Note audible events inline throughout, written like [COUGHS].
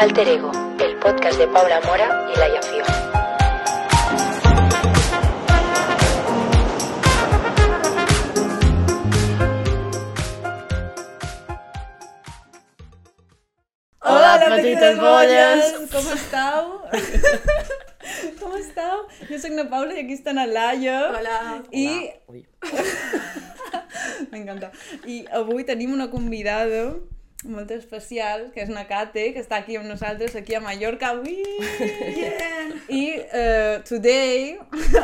Alter Ego, el podcast de Paula Mora y Laia Fio. Hola, Hola, petites bolles! Com esteu? Com esteu? Jo soc na Paula i aquí està na Laia. Hola. I Ui. [LAUGHS] m'encanta. I avui tenim una convidada molt especial, que és na Kate, que està aquí amb nosaltres, aquí a Mallorca. Ui! Yeah. Y uh, today,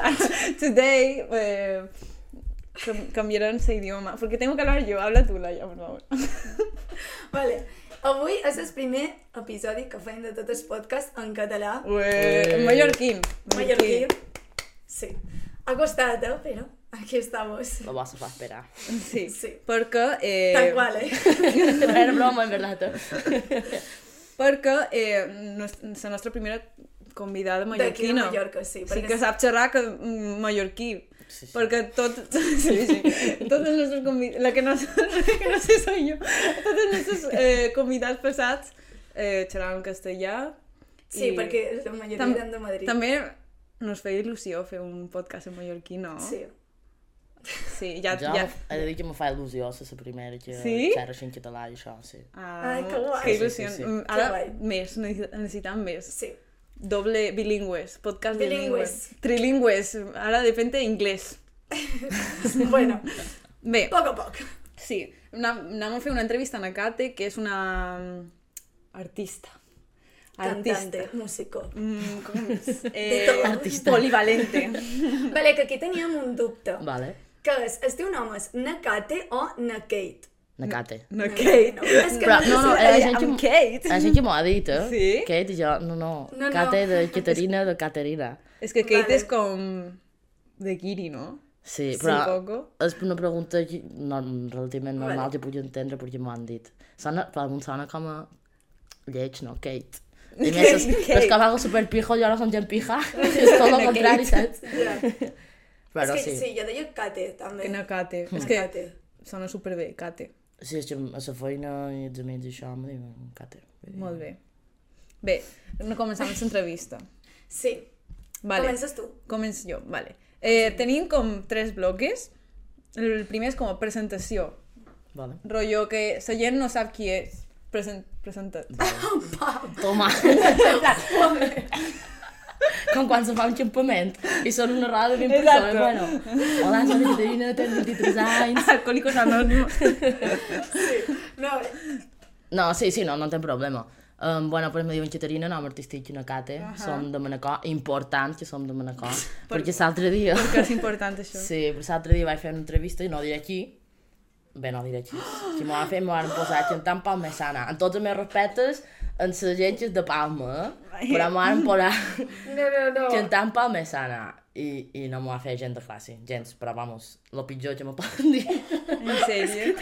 [LAUGHS] today, eh, cam- cambiarán ese idioma. Porque tengo que hablar yo. Habla tú, Laia, por favor. [LAUGHS] Vale. Avui és el primer episodi que fem de tot el podcast en català. Ué, mallorquín. Mallorquí. Sí. Ha costat, eh? Però aquí estamos. Lo vas a esperar. Sí, Sí. perquè... Eh, Tal qual, eh? [LAUGHS] Era broma, en verdad. Perquè eh, la nostra primera convidada D'aquí de mallorquina. Mallorca, sí. Sí perquè que sap xerrar que mm, mallorquí. Sí, sí. Perquè tot... [LAUGHS] Sí, sí. Tots els nostres convidats... La que no, [LAUGHS] la que no sé soy jo. Tots els nostres eh, convidats passats eh, xerraven castellà. Sí, i perquè la majoria Tam- eren de Madrid. També nos feia il·lusió fer un podcast en mallorquí, no? Sí. Sí, ja... Ja, ja... he de dir que me fa il·lusió ser la primera que Sí? xerra així en català i això, sí. Ah, Ai, que guai. Que il·lusió. Sí, sí, sí. Mm, Que Ara, guai. més, necessi- necessitam més. Sí. Doble bilingües, podcast Bilingües. bilingües. Trilingües, ara de repente inglès. [LAUGHS] bueno, Bé, poc a poc. sí, anem anem a fer una entrevista a na Kate, que és una mm, artista. Cantante, músico. Mm, com és? De Eh, tot. Artista. Polivalente. Vale, que aquí teníem un dubte. Vale. Que és, el teu nom és Nakate o Nakate? Nakate. No, Kate. No, és que Però, no, no, era Eh, gent que... Kate. La gent que m'ho ha dit, eh? Sí? Kate i jo, no, no. No, no. Kate de [LAUGHS] Caterina de Caterina. És que Kate Vale. és com de Kiri, no? Sí, Sí, però poco. és una pregunta que, no, relativament normal Vale. que puc entendre perquè m'ho han dit. Sona, però em sona com a lleig, no? Kate. I més, és, és com algo super pijo i ara som gent pija. [LAUGHS] és tot el contrari, saps? Ja. Però és que sí. sí, jo deia Kate, també. Que no Kate. És Na que Kate. sona superbé, Kate. Sí, és que a la feina i els amics i això em diuen dir, Molt bé. Bé, no començam l'entrevista. Sí. Vale. Comences tu. Començo jo, vale. Eh, tenim com tres bloques. El primer és com a presentació. Vale. Rollo que la gent no sap qui és. Present, presenta. [LAUGHS] Toma. [LAUGHS] Com quan se fa un campament i són una roda de 20 Exacte. persones. Bueno, hola, soc Caterina, tenc 23 anys. Alcohólicos Anónimos. No, No, sí, sí, no, no té problema. Um, bueno, però me diuen Caterina, nom artístic i una Cate. Uh -huh. Som de Manacor. Important que som de Manacor. perquè l'altre dia... Que és important [LAUGHS] això. Sí, però l'altre dia vaig fer una entrevista i no diré aquí. Bé, no diré aquí. Si m'ho van fer, m'ho van posar cantant Palma Sana. En tots els meus respectes, en les agències de Palma, però m'ho van posar no, no, no. cantant Palma Sana. I, i no m'ho va fer gent de classe, gens, però vamos, lo pitjor que me poden [LAUGHS] dir. En sèrio.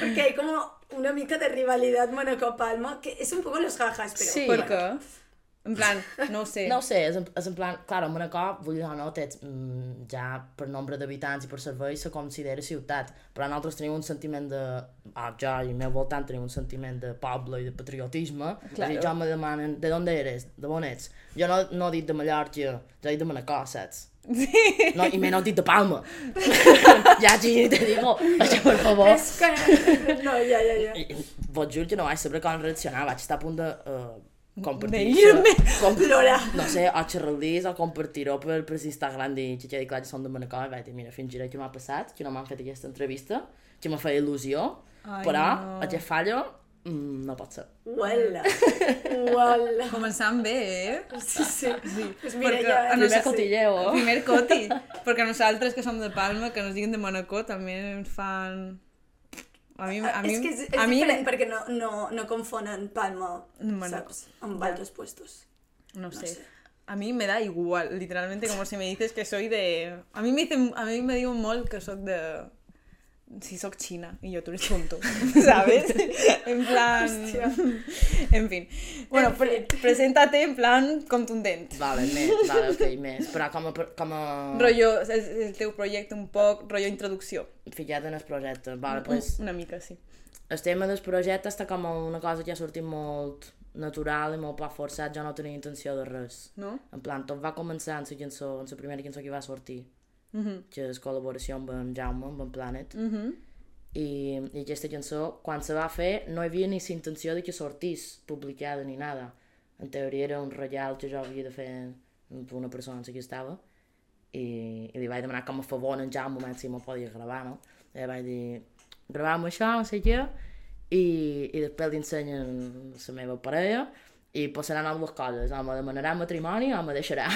Porque hay como una mica de rivalidad Monaco-Palma, que es un poco los jajas, pero... Sí. Per què? En plan, no ho sé. No ho sé, és en, és en plan, clar, Manacor, vull dir, no, té, mm, ja per nombre d'habitants i per serveis se considera ciutat, però nosaltres tenim un sentiment de, ah, jo i al meu voltant tenim un sentiment de poble i de patriotisme, Claro. i jo me demanen, de on eres, de on ets? Jo no, no dic de Mallorca, jo dic de Manacor, saps? Sí. No, i menys dic de Palma. [LAUGHS] ja, sí, te digo, això, per favor. Es que... No, ja, ja, ja. I, vos juro que no vaig saber com reaccionar, vaig estar a punt de uh, compartir D'ir-me. Com, Plorar. no sé, o xerrar-los o compartir-ho per, per Instagram i que quedi clar que són de Manacor i vaig dir, mira, fins ara què m'ha passat, que no m'han fet aquesta entrevista, que m'ha fet il·lusió, Ai, però no. aquest fallo mm, no pot ser. Uala. [LAUGHS] Uala. Començant bé, eh? Sí, sí. sí. Pues mira, Perquè ja... a Primer nosaltres- cotilleo, eh? Primer coti. Perquè nosaltres, que som de Palma, que nos diguen de Monaco, també ens fan... A mi, a mi, és que és, és a mi diferent perquè no, no, no confonen Palma, Bueno, saps? Amb ja. altres puestos. No sé. sé. A mí me da igual, literalmente, como si me dices que soy de... A mí me dicen, a mí me diuen molt que soc de... Si soc xina, i jo, tu eres tonto, [LAUGHS] ¿sabes? En plan... Hòstia. En fin. Bueno, En pre preséntate en plan contundent. Vale, més, vale, ok, més. Però com a... Com a... Rollo, és el teu projecte un poc, rollo introducció. Ficat en el projecte. Vale, pues, Una mica, sí. el tema del projecte està com una cosa que ha sortit molt natural i molt poc forçat, jo no tenia intenció de res. No? En plan, tot va començar en la cançó, en la primera cançó que va sortir, Mhm. que és col·laboració amb en Jaume, amb en Planet, Mhm. i, i aquesta cançó, quan se va fer, no hi havia ni la intenció de que sortís publicada ni nada. En teoria era un reial que jo havia de fer per una persona amb qui estava, i, i li vaig demanar com a favor en Jaume, moment si m'ho podia gravar, no? I vaig dir, gravam això, no sé què, i, i després li ensenyen la meva parella, i passaran dues coses, o me demanarà matrimoni o me deixarà.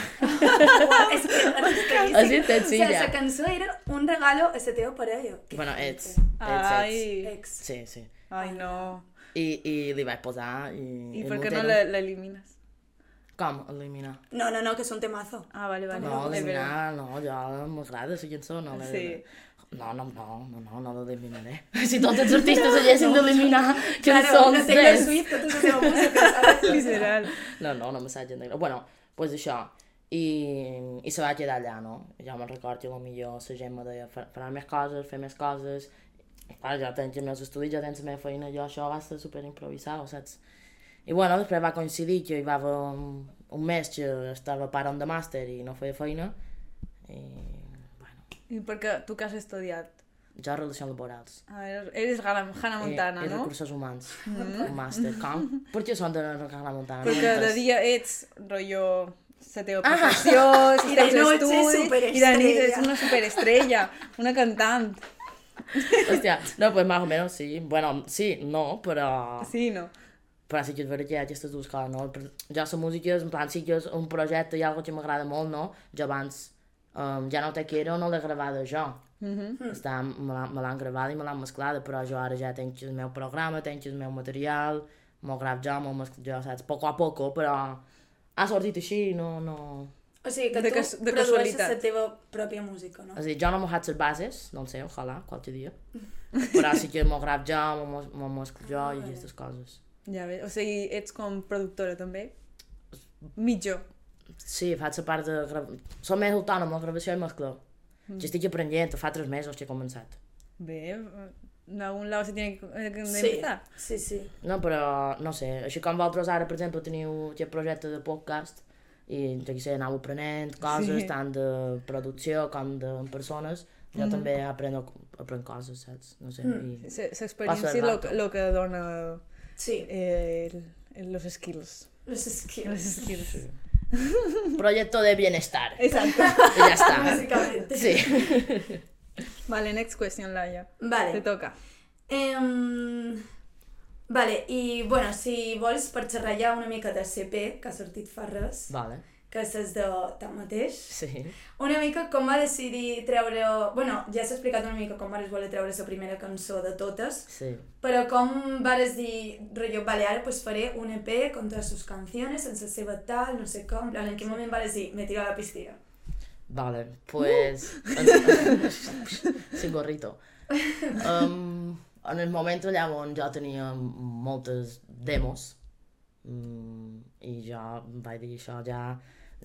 [LAUGHS] Uau, és que és tot, O sí, sigui, ja. la cançó era un regalo a la teva parella. Que bueno, ets, ets, ets. Ex. Sí, sí. ai no. I, i li vaig posar i... I per què no l'elimines? Com eliminar? No, no, no, que és un temazo. Ah, vale, vale. No, eliminar, no, jo m'agrada la cançó, no l'he Sí. De... No, no, no, no, no, no l'eliminaré. Si tots els artistes haguessin d'eliminar cançons Taylor d'ells. Swift, tota la seva música? Literal. No, no, no m'assatge negre. Bueno, pues això. I, i se va quedar allà, no? Jo me'n record que potser la gent me deia "Fa- farà més coses, fer més coses. Clar, ja tens els meus estudis, ja tens la meva feina, jo això va ser super improvisat, saps? I bueno, després va coincidir que hi va haver un, un mes que estava parant de màster i no feia feina. I, I perquè tu que has estudiat? jo relacions laborals. Ah, eres, eres Hannah Hannah Montana, i no? recursos humans. Un màster. Com? [LAUGHS] Per què són de Hannah Montana? Perquè de dia ets, rotllo, la teva Ah. professió, els [LAUGHS] I de noche, estudis, i de nit ets una superestrella, una cantant. Hòstia, no, pues más o menos sí. Bueno, sí, no, però... Sí, no? Però sí que és veritat que hi ha aquestes dues coses, no? Jo la música, en plan, sí que és un projecte i algo que m'agrada molt, no? Jo abans, um, ja no te quiero, no l'he gravada jo. Mm -hmm. Està, me l'han- gravada i me l'han mesclada, però jo ara ja tenc el meu programa, tenc el meu material, m'ho gravo jo, m'ho mesclo jo, saps? Poco a poco, però ha sortit així, no, no... O sigui, que De tu cas- de produeixes casualitat. la teva pròpia música, no? És a dir, jo no m'ho faig les bases, no sé, ojalà, qualque dia. Però sí que m'ho gravo jo, m'ho mesclo jo i aquestes coses. Ja ve, o sigui, ets com productora també? Mitjó. Sí, faig la part de... Gra... Som més autònoma, gravació i mescla. Mm. Jo estic aprenent, fa tres mesos que he començat. Bé, en algun lau se tiene que eh, que Sí, empezar. sí, sí. No, però, no sé, així com vosaltres ara, per exemple, teniu aquest projecte de podcast i, jo què sé, aneu aprenent coses, Sí. tant de producció com de persones, jo mm. també apreno, aprenc coses, saps? No sé, mm. i... L'experiència el lo, que- lo que dona Sí, eh, el, el, los skills. los skills. Los skills. Sí. Proyecto de bienestar. Exacto. I ja està. Bàsicament. Sí. vale, next question, Laia. Te Vale. toca. Um, vale, i bueno, si vols per xerrar ja una mica de CP, que ha sortit fa res, Vale. Que és de tanmateix, Sí. una mica com va decidir treure... Bueno, ja s'ha explicat una mica com vares voler treure la primera cançó de totes, Sí. però com vares dir, rotllo, vale, ara pues faré un EP con todas sus canciones, sense seva tal, no sé com, en quin moment vares dir, me tiro a la piscina? Vale, pues... Sin gorrito. Um, en el moment allà on jo tenia moltes demos mm, i jo vaig dir això ja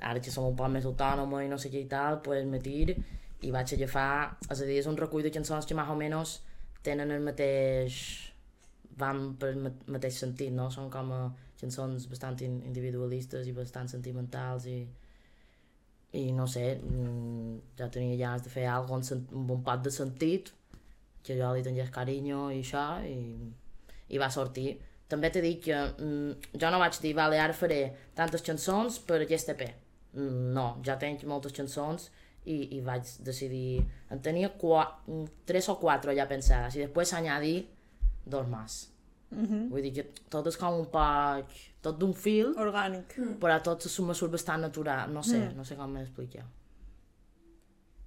ara que som un poc més autònoma i no sé què i tal, pues me tir i vaig agafar, és a dir, és un recull de cançons que més o menys tenen el mateix van per el ma- mateix sentit, no? Són com a cançons bastant in- individualistes i bastant sentimentals i i no sé, mm, ja tenia ganes de fer cosa amb, un pot de sentit, que jo li tingués carinyo i això, i, i va sortir. També t'he dit que mm, jo no vaig dir, vale, ara faré tantes cançons per aquest EP. Mm, no, ja tenc moltes cançons i, i vaig decidir... En tenia mm, tres o quatre ja pensades, i després s'añadí dos més. Mm -hmm. Vull dir que tot és com un poc... tot d'un fil, Orgànic. però tot se me surt bastant natural, no sé, mm. no sé com m'explicar.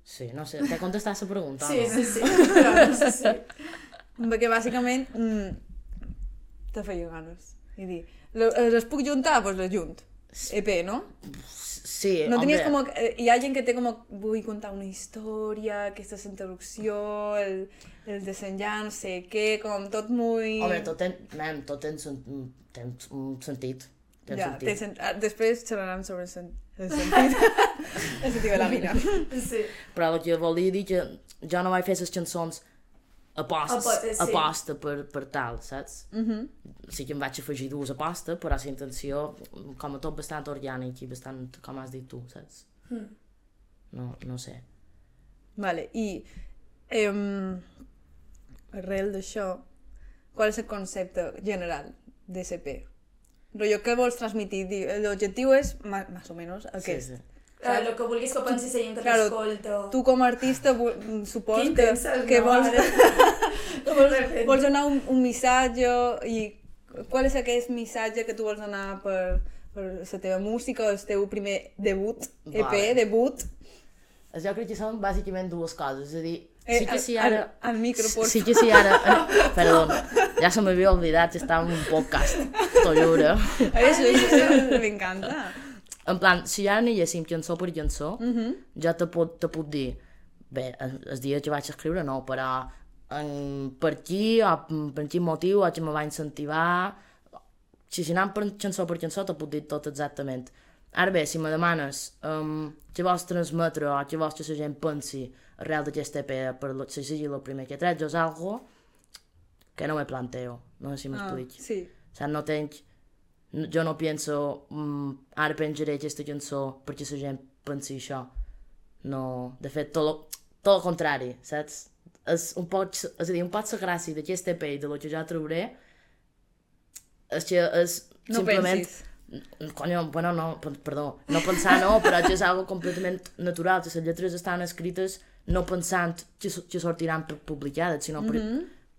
Sí, no sé, t'he contestat la pregunta, Sí, no? sí, sí, [LAUGHS] no sé si... Perquè bàsicament mm, te feia ganes. I dir, lo- eh, les puc juntar? Doncs pues les junt. EP, no? Sí, No tenies hombre, com... eh, Hi ha gent que té com... Vull contar una història, aquesta introducció, el, el desenllaç, no sé què, com tot muy... Home, tot ten, man, tot ten, sen, ten un sentit. Ten ja, sentit. té sent... ah, després xerrarem sobre el, sen... el sentit. [LAUGHS] el sentit de la vida. Sí. Però el que volia dir que jo no vaig fer les cançons aposta, Apo- eh, sí. aposta per, per tal, saps? Mm -hmm. Sí que em vaig afegir dues aposta, però la intenció, com a tot bastant orgànic i bastant, com has dit tu, saps? Mm. No, no sé. Vale, i um, arrel d'això, qual és el concepte general d'SP? Rollo, què vols transmitir? L'objectiu és, más o menos, aquest. Sí, sí. Eh, el que vulguis que pensi la gent que Claro, t'escolta. [LAUGHS] Tu com a artista supos Que que, intenses, que no? vols, vols, vols donar un, un missatge i qual és aquest missatge que tu vols donar per, per la teva música, el teu primer debut, EP, Vale. debut? Jo crec que són bàsicament dues coses, és a dir, Eh, sí que si al- ara... al- al micro, por Sí que si ara... [LAUGHS] eh, Perdó, ja se m'havia oblidat que estava en un podcast, t'ho juro. Això, això [LAUGHS] m'encanta. En plan, si ara anéssim cançó per cançó, mm -hmm. jo te puc, te puc dir, bé, el, el dia que vaig escriure no, però en, per qui o per quin motiu o que me va incentivar, si si anem per cançó per cançó te puc dir tot exactament. Ara bé, si me demanes um, què vols transmetre o què vols que la gent pensi arrel d'aquest EP per lo, si sigui el primer que he tret, jo és algo que no me planteo, no sé si Ah, m'explic. sí. O sea, no tenc... Jo no penso, mm, ara penjaré aquesta cançó perquè la gent pensi això. No, de fet, tot lo, tot el contrari, saps? És un poc, és a dir, un poc la gràcia d'aquest EP i de lo que jo trobaré és que és No simplement... pensis. Coño, bueno, no, per- perdó, no pensar no, però és algo completament natural, que les lletres estan escrites no pensant que, que sortiran pu- publicades, sinó per,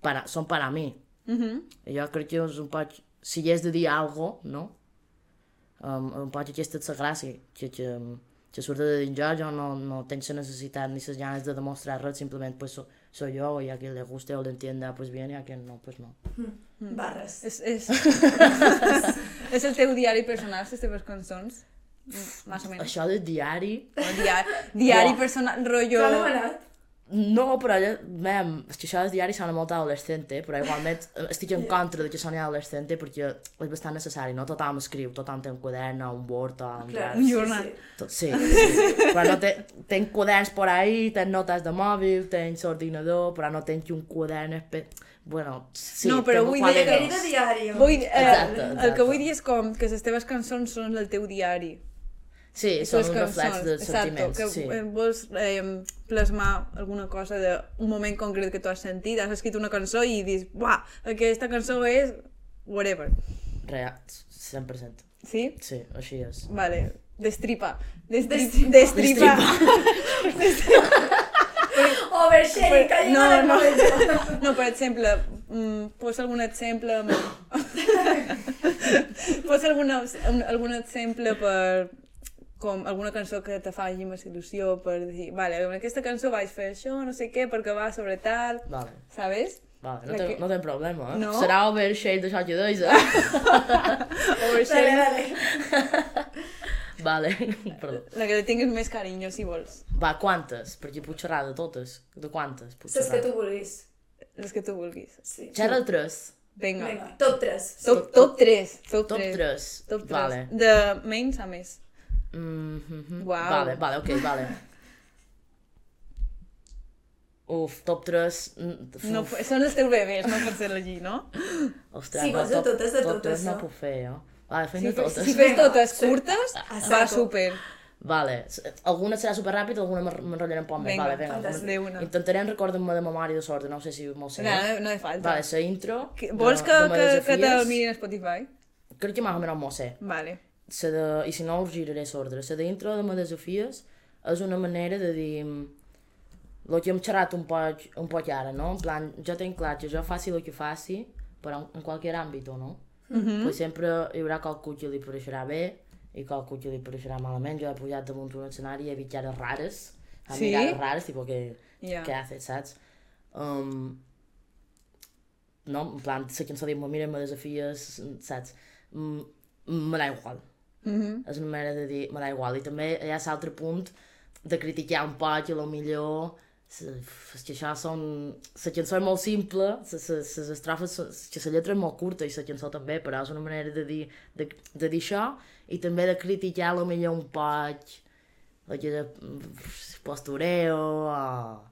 para, són per a mi. Mm -hmm. Jo crec que és un poc, si hi és de dir cosa, no? Um, un poc aquesta la gràcia, que, que, que surt de dins jo, jo no, no tinc la necessitat ni les ganes de demostrar res, simplement pues, so, soy yo, y a quien le guste o le entienda, pues bien, y a quien no, pues no. Barres. És, és, és el teu diari personal, les teves cançons? Mm, Más o menos. Això del diari... Diari, diari Buah. personal, rotllo... T'ha demanat? No, però ja, mem, és que això del diari sona molt adolescente, però igualment eh, estic en contra de que soni adolescente perquè és bastant necessari, no? Tothom escriu, tothom té un quadern un Word o un Clar. Un jornal. sí. Tot, sí, sí. però no te, tenc quaderns por ahí, tenc notes de mòbil, tenc ordinador, però no tenc un quadern espe... Bueno, sí, No, però vull dir Que. Vull, eh, Exacte, El exacte. que vull dir és com que les teves cançons són el teu diari. Sí, són teves un reflex cançons, dels exacto, sentiments, que sí. eh, vols eh, plasmar alguna cosa d'un moment concret que tu has sentit, has escrit una cançó i dius, buah, aquesta cançó és whatever. Real, 100%. Sí? Sí, així és. Vale. Destripa. Destri Destripa. destripa. [LAUGHS] Oversharing, que No, no. de [LAUGHS] No, per exemple, mm, posa algun exemple... amb- [LAUGHS] posa alguna, un- algun exemple per com alguna cançó que te faci més il·lusió per dir, vale, en aquesta cançó vaig fer això, no sé què, perquè va sobre tal, Vale, sabes? vale, no, ten, que- no ten problema, eh? No? Serà overshade d'això que deis, eh? [LAUGHS] Dale, Oversharing. dale. [LAUGHS] vale, [LAUGHS] perdó. La que tinguis més carinyo, si vols. Va, quantes? Perquè puc xerrar de totes. De quantes puc xerrar? que tu vulguis. Les que tu vulguis. Sí. Xerra 3. Vinga. Vinga, top 3. Top, top 3. Top, Top 3. 3. Top 3. Vale. De menys a més. Mm -hmm. Uau. Vale, vale, ok, vale. Uf, top 3... Uf, No, són els teus bebès, no pots elegir, no? Ostres, Sí, no, vols de top- totes, de top totes, tres no no? puc fer, jo. Vale, fem Si, de fes- totes. si fes totes sí. curtes, A va saco. super. Vale, alguna serà super ràpid, alguna m'en- m'enrotllaré un poc més. Vinga, vale, vinga. De. Intentaré recordar-me de memòria de sort, no sé si m'ho sé. No, no, hi falta. Vale, la intro... Que- de- Vols que, de que, que te'l mirin a Spotify? Crec que més o menys m'ho sé. Vale. La de, I si no, us giraré l'ordre. La d'intro de Medesafies és una manera de dir... El que hem xerrat un poc, un poc ara, no? En plan, jo tinc clar que jo faci el que faci, però en, en qualsevol àmbit, no? Mm -hmm. pues sempre hi haurà qualcú que li pareixerà bé i qualcú que li pareixerà malament. Jo he pujat damunt un escenari i he vist cares rares, a Sí? mirades rares, tipo que... Ja. què haces, saps? Um, no, en plan, la cançó diu, mira, me desafies, saps? Mm, me da igual. Mm -hmm. És una manera de dir, me da igual. I també hi ha l'altre punt de criticar un poc i millor se- és que això són... La cançó és molt simple, les estrofes, que la lletra és molt curta i la cançó també, però és una manera de dir, de, de dir això i també de criticar lo millor un poc el que de postureo o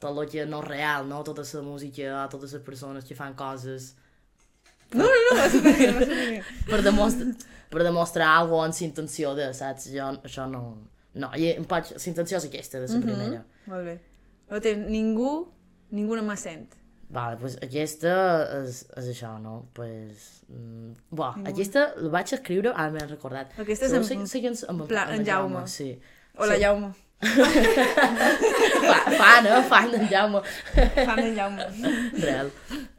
tot el que no és real, no? Tota la música, totes les persones que fan coses No, no, no, per demostrar, per demostrar alguna cosa amb la intenció de, saps? Jo, això no... No, i em pots... La intenció és aquesta, de la primera. Molt bé. No té ningú, ningú no m'assent. Vale, pues aquesta és, és això, no? Pues, mm, bo, aquesta la vaig escriure, ara m'he recordat. Aquesta és en- sé- sé ens- amb, pla- en Jaume. Sí. Hola, Sí. Jaume. [LAUGHS] Fa, fan, eh? Fan d'en Jaume. Fan de Jaume. [LAUGHS] Real.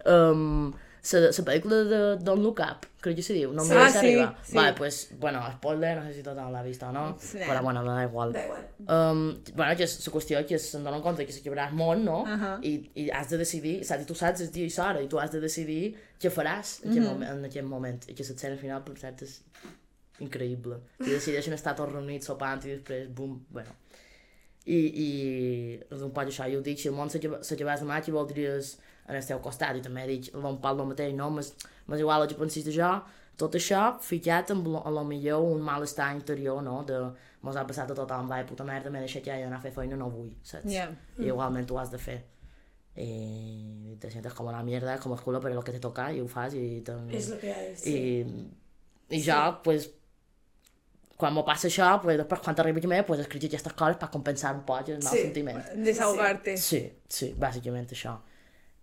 Um, la, la pel·lícula de Don't Look Up, crec que se diu, no me Ah, sí, arribar. sí. Vale, pues, bueno, spoiler, no sé si tothom l'ha vist o no, Sí. però bueno, da igual. Da igual. Um, bueno, que és la qüestió que se'n donen compte que s'acabarà el món, no? Ahà. I, I has de decidir, saps? I tu saps el dia i l'hora, i tu has de decidir què faràs en, aquell, moment, en aquell moment. I que l'escena final, per cert, és increïble. I decideixen estar tots reunits sopant i després, bum, bueno. I, i és un poc això, jo dic, si el món s'acabés demà, què voldries en el teu costat? I també dic, un pal el mateix, no? Mas, mas igual el que pensis de jo, tot això ficat amb lo, a lo millor un malestar interior, no? De, mos ha passat a tothom, vai, puta merda, m'he deixat ja d'anar a fer feina, no vull, saps? Ja. I igualment ho has de fer. I te sientes como la mierda, como el culo, pero lo que te toca, i ho fas, i... Te... És el que ha. Sí. I, i jo, pues, quan m'ho passa això, pues, després quan t'arriba mi, pues, escric aquestes coses per compensar un poc el mal Sí. sentiment. Desahogarte. Sí, sí, bàsicament això.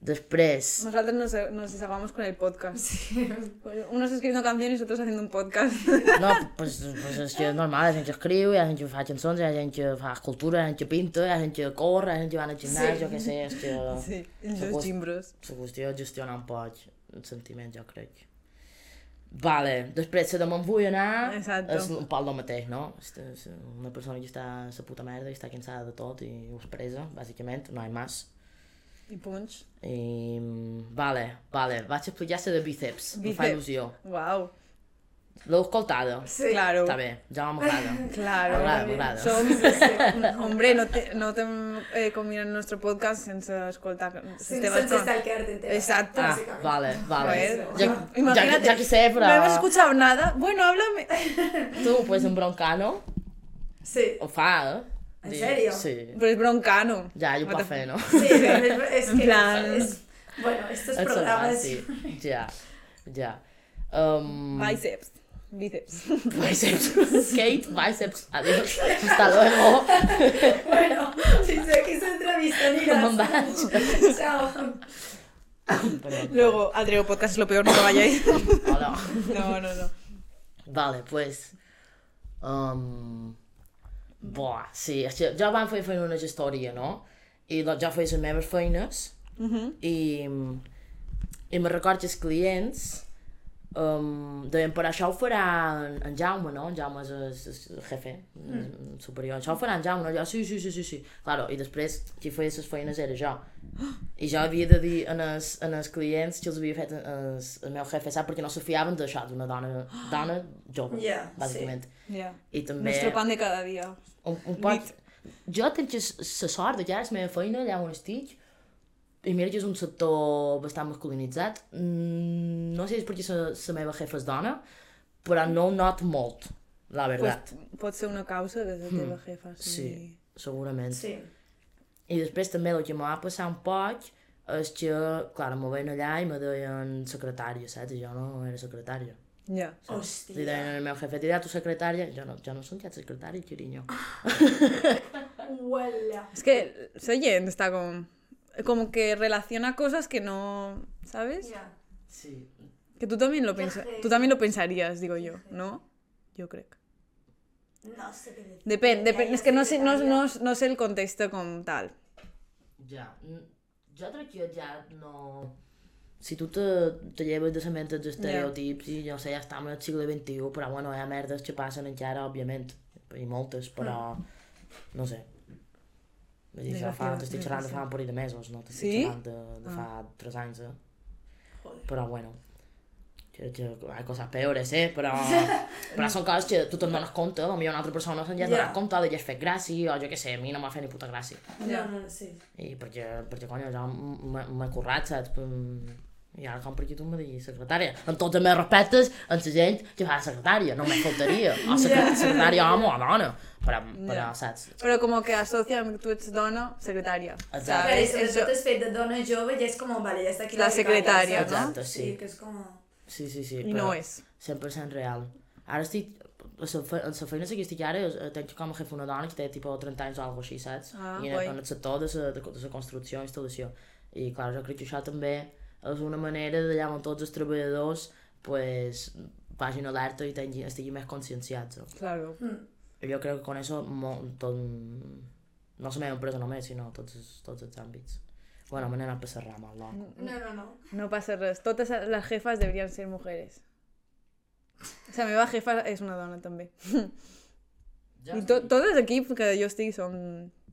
Després, Nosotros nos, nos desahogamos con el podcast. [LAUGHS] Unos escribiendo canciones y otros haciendo un podcast. no, [LAUGHS] pues, pues és que és normal, hi ha gent que escriu, hi ha gent que fa cançons, hi ha gent que fa escultura, hi ha gent que pinta, hi ha gent que corre, hi ha gent que va al gimnàs, Sí. què sé, és que... [LAUGHS] Sí, els dos gimbros. La qüestió gestionar un poc el sentiment, jo crec. Vale, després, se de me'n vull anar, Exacto. és un pal del mateix, no? Una persona que està a la puta merda i està cansada de tot i ho és presa, bàsicament, no hi ha més. I punch. I, vale, vale, vaig explicar la de bíceps, em fa Bíceps. il·lusió. Wow. L'heu escoltada? Sí. Claro. Està bé, ja m'agrada. [LAUGHS] Claro. M'agrada, m'agrada. Som, hombre, no te, no te eh, combinen nuestro podcast sense escoltar les Sense, entera. Exacto. Ah, vale, vale. Ja, no, ja, ja que sé, però... No hemos escuchado nada. Bueno, háblame. Tu, pues, en broncano, Sí. ho fa, eh? En Di- sèrio? Sí. Pero es broncano. Ja, jo ho What puc the- fer, no? Sí, és, és [LAUGHS] En que... plan- És, bueno, estos Ets programes... sí, [LAUGHS] ja, ja. Um, Bíceps. Bíceps. bíceps. [LAUGHS] Kate, bíceps. Adiós. Hasta luego. Bueno, fins aquí s'entrevista, Que me'n aniràs. vaig. Ciao. Perdó. Luego, Adriego Podcast es lo peor, no lo vayáis. Hola. No, no, no. Vale, pues... Um, buah, sí, que jo vam fer feina una gestoria, no? I doncs jo feia les meves feines i, i me recordo que els clients um, deien, però això ho farà en, en Jaume, no? En Jaume és el, és el jefe mm. superior. Això ho farà en Jaume, no? Jo, sí, sí, sí, sí, sí. Claro, i després qui feia les feines era jo. [GASPS] I jo havia de dir en els, en els clients que els havia fet el, el meu jefe, sap? Perquè no se fiaven d'això, d'una dona, dona jove, Ja, bàsicament. Ja. I també... Nuestro pan de cada dia. Un, un poc... Jo tinc la sort de que ara la meva feina allà on estic i mira que és un sector bastant masculinitzat mm, no sé si és perquè la, la meva jefa és dona però no ho noto molt la veritat, Pues, pot ser una causa de la teva jefa. Sí. sí, segurament Sí. I després també el que m'ha passat un poc és que, clar, me veien allà i me deien secretària, saps? I jo no era secretària. Ja. Li Hòstia. deien al meu jefe, dirà tu secretària? Jo no, jo no soc ja secretària, carinyo. [LAUGHS] Uala. Es que la gent está como, como que relaciona cosas que no, ¿sabes? Ja. Sí, Que tú también lo pensa- tú también lo pensarías, digo yo, ¿no? Yo creo. que- No sé què dir. Depende, Ja, depende, ja es que no sé, no, no, no sé el contexto como tal. Ja, mm, jo crec que ja no... Si tu te, te lleves de la ment els estereotips i jo sé, ja estem al segle XXI, però bueno, hi ha merdes que passen encara, òbviament, i moltes, però no sé. Vull dir, fa, t'estic xerrant de fa un parell de mesos, no? T'estic Sí? xerrant de, de fa tres anys, eh? Joder. Però bueno, que, que hay coses peores, eh? Però, [LAUGHS] però són coses que tu te'n dones compte, potser una altra persona se'n ja yeah. compte de que has fet gràcia, o jo què sé, a mi no m'ha fet ni puta gràcia. No, no, sí. I perquè, perquè coño, jo m'he currat, saps? Mm, I ara com per aquí tu me diguis secretària. Amb tots els meus respectes, amb la gent que fa secretària, no me faltaria. [LAUGHS] O secre- secretària home o dona. Però, però saps? Però com que associa amb tu ets dona, secretària. Exacte. Però és, sobretot el fet de dona jove ja és com, vale, ja està aquí La becària, secretària, no? Exacte, sí. Sí, que és com... Sí, sí, sí. I no és. 100% real. Ara estic... A la fe- en la feina que estic ara, eh, tenc com a jefe una dona que té tipo 30 anys o alguna així, saps? Ah, I en, en el sector de la, de, de la construcció i instal·lació. I clar, jo crec que això també és una manera d'allà on tots els treballadors pues, vagin alerta i tinguin, estiguin més conscienciats. no? Claro. I jo crec que con eso mo, tot, no la meva empresa només, sinó tots, tots els àmbits. Bueno, la rama, loco. No, no, no. No pasa res. Totes las jefas deberían ser mujeres. O sea, mi meva jefa és una dona també. Ja I to, tot l'equip que jo estic són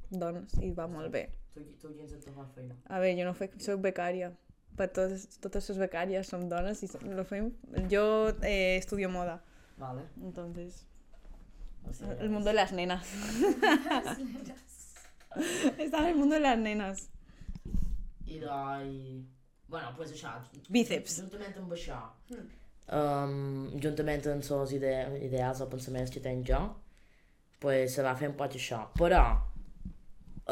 dones i va molt bé. Tu, tu qui ens et fa feina? A veure, jo no fe, soc becària. Per totes, totes les becàries som dones i lo fem... Jo eh, estudio moda, Vale. entonces... O sigui, El mundo de las nenas. [LAUGHS] Está en el mundo de las nenas. I de... Bueno, pues això. Bíceps. Juntament amb això, um, juntament amb els ide ideals o pensaments que tenc jo, pues se va fer un poc això. Però,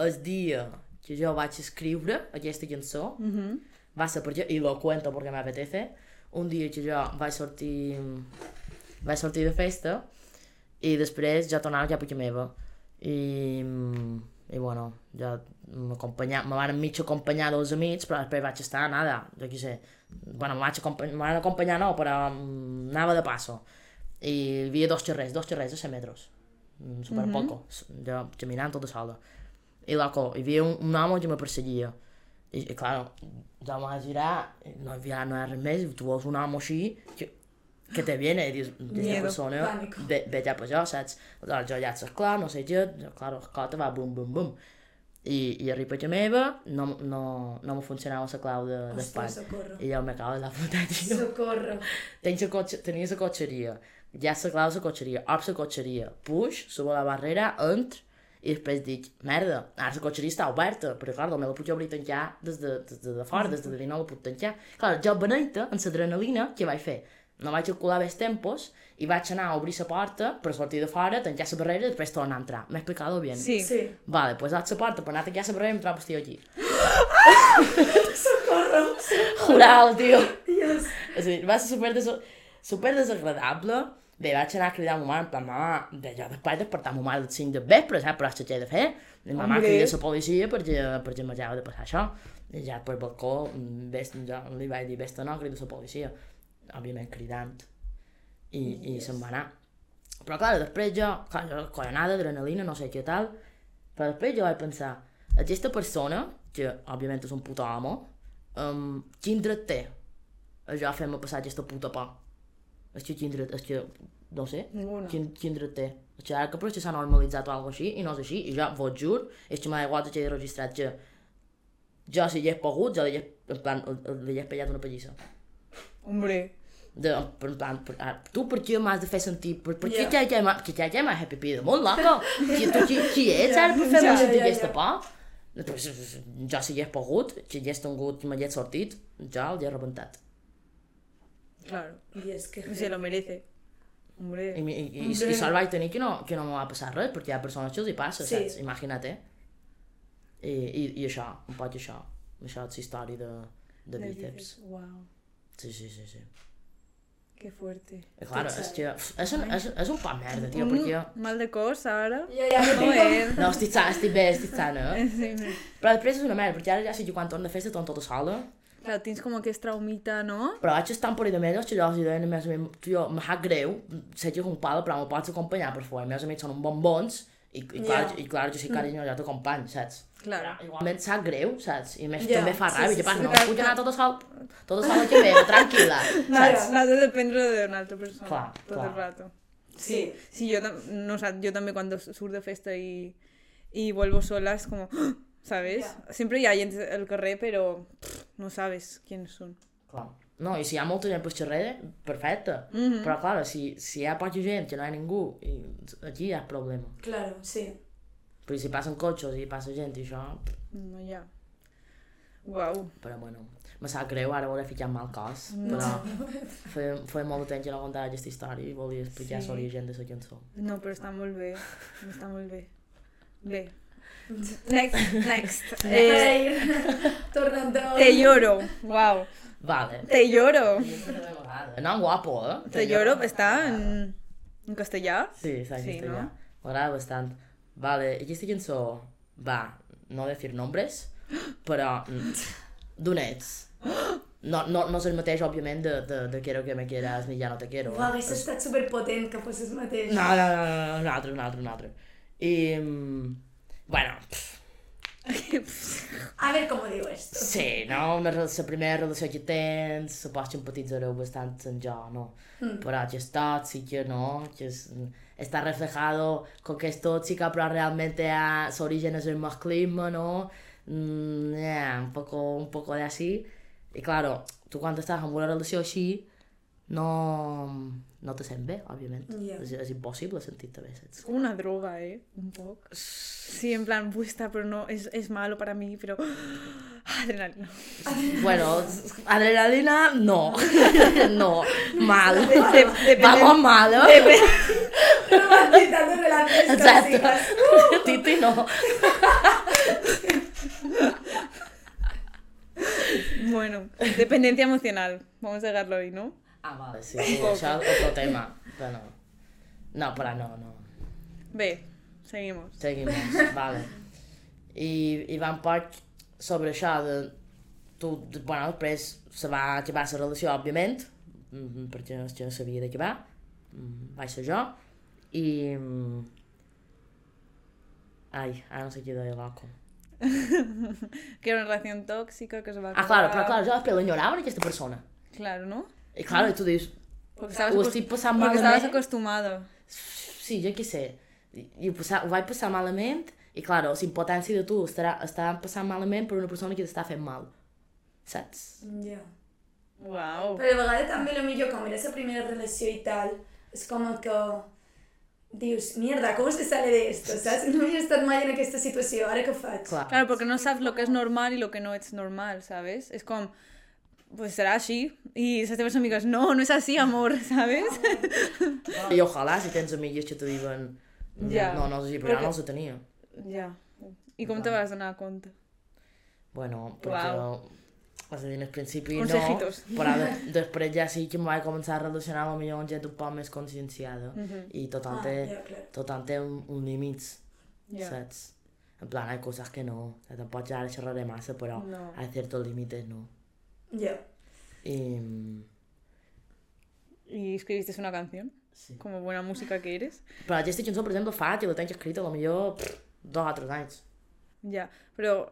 el dia que jo vaig escriure aquesta cançó, Mm -hmm. va ser perquè, i lo cuento porque me apetece, un dia que jo vaig sortir, vaig sortir de festa i després ja tornava cap a casa meva i, i bueno, ja m'acompanyar, me van mig acompanyar dos amics però després vaig estar, nada, jo què sé bueno, me, vaig acompanyar, me van acompanyar no, però anava de passo i hi havia dos xerrers, dos xerrers de 100 metres super mm -hmm. poco, jo caminant tota sola i loco, hi havia un, un home que me perseguia i, i claro, jo vaig girar, no hi havia no hi ha res més, tu veus un home així, que, que te viene, i dius, aquesta persona pánico. ve, ve cap a jo, saps? Aleshores jo ja ets clar, no sé què, jo, claro, el cota va bum, bum, bum. I, i arriba a meva, no, no, no me funcionava la clau de, d'espai. I jo me cago en la puta, tio. Socorro. Tens la cotxe, tenia la cotxeria, ja la clau de la cotxeria, ob la cotxeria, puix, subo la barrera, entro, i després dic, merda, ara la cotxeria està oberta, però clar, no me la puc obrir tancar des de, des de, de fora, des de dins no la puc tancar. Clar, jo beneta, amb l'adrenalina, què vaig fer? No vaig calcular bé els tempos i vaig anar a obrir la porta per sortir de fora, tancar la barrera i després tornar a entrar. M'he explicat bien? Sí. Sí. Vale, pues vaig a la porta per anar a tancar la barrera i em trobo el tio aquí. Socorro. Jural, tio. És a dir, va ser super, des super desagradable. Bé, vaig anar a cridar a ma mare, en plan, mama, bé, jo després despertar ma mare a les 5 de vespre, saps? Però això què he de fer? I ma mare crida la policia perquè, perquè m'acaba de passar això. I ja per balcó, mm, ves, jo li vaig dir, vés-te no, crida la policia. Òbviament cridant. I, i se'n va anar. Però clar, després jo, clar, jo, collonada, adrenalina, no sé què tal, però després jo vaig pensar, aquesta persona, que òbviament és un puto home, um, quin dret té a jo fer-me passar aquesta puta por? És que quin dret, és que, no sé, Ninguna. quin, quin dret té? És que ara que potser s'ha normalitzat o alguna així, i no és així, i jo vos jur, és que m'ha igual que he registrat que jo si hi he pogut, jo li he, en plan, li he pillat una pallissa. Hombre. De, en plan, per, ah, tu per què m'has de fer sentir, per, per Ja. què ja, ja, que ja, ja m'ha happy pida molt, loco? Qui, tu, qui, qui ets ara per fer-me Ja, sentir ja, aquesta ja. por? Pues, jo si hi he pogut, si hi he tingut, he sortit, jo l'hi he rebentat. Claro. Y es que... Se lo merece. Hombre. I, i, i, i sort vaig tenir que no, que no m'ha passat res, perquè hi ha persones que els hi passa, Sí. saps? Imagina't, eh? I, i, I això, un poc això. Això és història de, de Le bíceps. dices, Wow. Sí, sí, sí, sí. Qué fuerte. I, claro, és que és un, és, és un poc merda, tio, Un perquè... mal de cos ara. Ja, ja, no Joder. No, estic sana, estic bé, estic sana, eh? Sí, sí. Però després és una merda, perquè ara ja sé que quan torno de festa torno tota sola, Claro, tienes como que es traumita, ¿no? però vaig estar un parell de mesos que jo els deia més amics, tio, me sap greu, sé que és un pal, però me pots acompanyar per fora, els meus amics són un bombons, i, i, clar, Ja. i clar, jo sí carinyo, jo t'acompanyo, saps? Claro. Igualment sap greu, saps? I a més Ja, també fa sí, ràbia, sí, què passa? sí. No puc anar tota sol, tota sola que meva, tranquil·la, [LAUGHS] Nada, saps? nada depende de una altra persona. Clar, todo clar. el rato. Sí. Sí, yo, no, o sea, yo también cuando sur de festa y, y vuelvo sola es como, ¿sabes? Ya. Siempre hay gente al carrer, pero pff, no sabes quiénes son. Clar. No, i si hi ha molta gent per xerrar, perfecte. Mhm. Però, clar, si, si hi ha poca gent, que no hi ha ningú, i aquí hi ha problema. Claro, sí. Però si passen cotxes i passa gent i això, No, ya. Wow. però bueno. me sap greu ara voler ficar mal cos, però [LAUGHS] feia, feia molt de temps que no contava aquesta història i volia explicar Sí. l'origen de la cançó. No, però està molt bé. Està molt bé. Bé. Next, next. Eh, [LAUGHS] tornant te lloro. Wow. Vale. Te lloro. No, guapo, eh? Te lloro està en, en castellà? Sí, està Sí, sí, no? no? M'agrada bastant. Vale, aquesta cançó va, no decir nombres, però mm, d'on ets? No, no, no és el mateix, òbviament, de, de, de Quiero que me quieras ni ya no te quiero. Uau, hagués estat superpotent que fossis mateix. No, no, no, no, no, un altre, un altre, un altre. I, mm, bueno, pff, [LAUGHS] A ver cómo digo esto. sí, no? Una, re- la primera relació que tens, supos que empatitzareu bastant amb jo, no? Mm. Però que és tòxica, no? Que es, está reflejado con que es tóxica, pero realmente a, su origen es el masclismo, ¿no? Mm, yeah, un poco, un poco de así. Y claro, tú cuando estás en una relación así, no, no te sents bé, òbviament. Ja. És, és impossible sentir-te bé, saps? Una droga, eh? Un poc. Sí, en plan, gusta, pero no, es, es malo para mí, pero... [GASPS] Adrenalina. Bueno, adrenalina, no. [LAUGHS] no, mal. [LAUGHS] De- depende- Vamos mal, relaciones Exacto. tóxicas. Titi no. Bueno, dependencia emocional. Vamos a dejarlo ahí, ¿no? Ah, vale, sí, sí, això és otro tema. Però no. No, però no, no. Bé, seguimos. Seguimos, [LAUGHS] vale. I, i va un poc sobre això de... Tu, de, bueno, després se va acabar la relació, òbviament, mm, perquè jo sabia de què va, mm, vaig ser jo, i... mm, Ai, ara no sé què deia loco. [LAUGHS] Que era una relación tóxica que se va a Ah, claro, però acabar. clar, jo després l'enyorava aquesta persona. Claro, ¿no? I claro, tu dius, Porque estabas, ho estic passant porque estabas malament. acostumado. Sí, jo què sé. I, i ho, passar, ho vaig passar malament i, claro, la impotència de tu estarà, està passant malament per una persona que t'està fent mal. Saps? Ja. Wow. Però a vegades també el millor, com era la primera relació i tal, és com que dius, mierda, com se sale de esto, saps? No havia estat mai en aquesta situació, ara què faig? Clar. Claro, porque no sabes lo que es normal y lo que no es normal, ¿sabes? Es como, pues será así. Y esas teves amigas, no, no es así, amor, [LAUGHS] ¿sabes? I ojalà si tens amigues que te diuen Ja. no, no és així, però Perquè- no els tenia. ya. ¿Y cómo te vas a dar cuenta? Bueno, perquè... Uau. És a dir, al principi Consejitos. no, però de, [LAUGHS] després ja sí que em vaig començar a relacionar amb gent un poc més conscienciada. Mhm. I total Ah, té, ja, clar. total té un, un límits, Ya. saps? En plan, hay cosas que no, tampoc ja ara xerraré massa, però No. hay ciertos límites, no. Ja. I... mm, ¿Y escribiste una canción? Sí. Como buena música que eres. Però aquesta cançó, per exemple, fa la tenc escrita potser pff, dos o tres anys. Ya, pero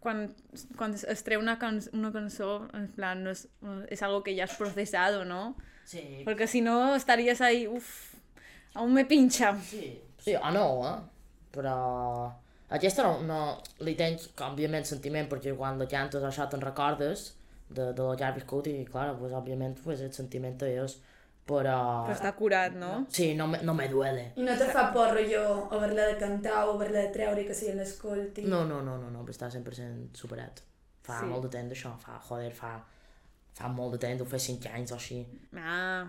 cuando, cuando es treu una, can una canción, en plan, no es, es algo que ya has procesado, ¿no? Sí. Porque si no, estarías ahí, uff, aún me pincha. Sí, sí o no, eh? Però aquesta no, no li tenc, òbviament, sentiment, perquè quan la cantes això te'n recordes de, de lo que has viscut i, clar, pues, òbviament, pues, el sentiment és, però... Pero está curado, ¿no? Sí, no me, no me duele. I no te fa por rotllo haver-la de cantar o haver-la de treure i que sigui l'escolti? No, no, no, no, no, però està 100% superat. Fa Sí. sí. molt de temps d'això, fa, joder, fa, fa molt de temps, ho fa 5 anys o així. Ah,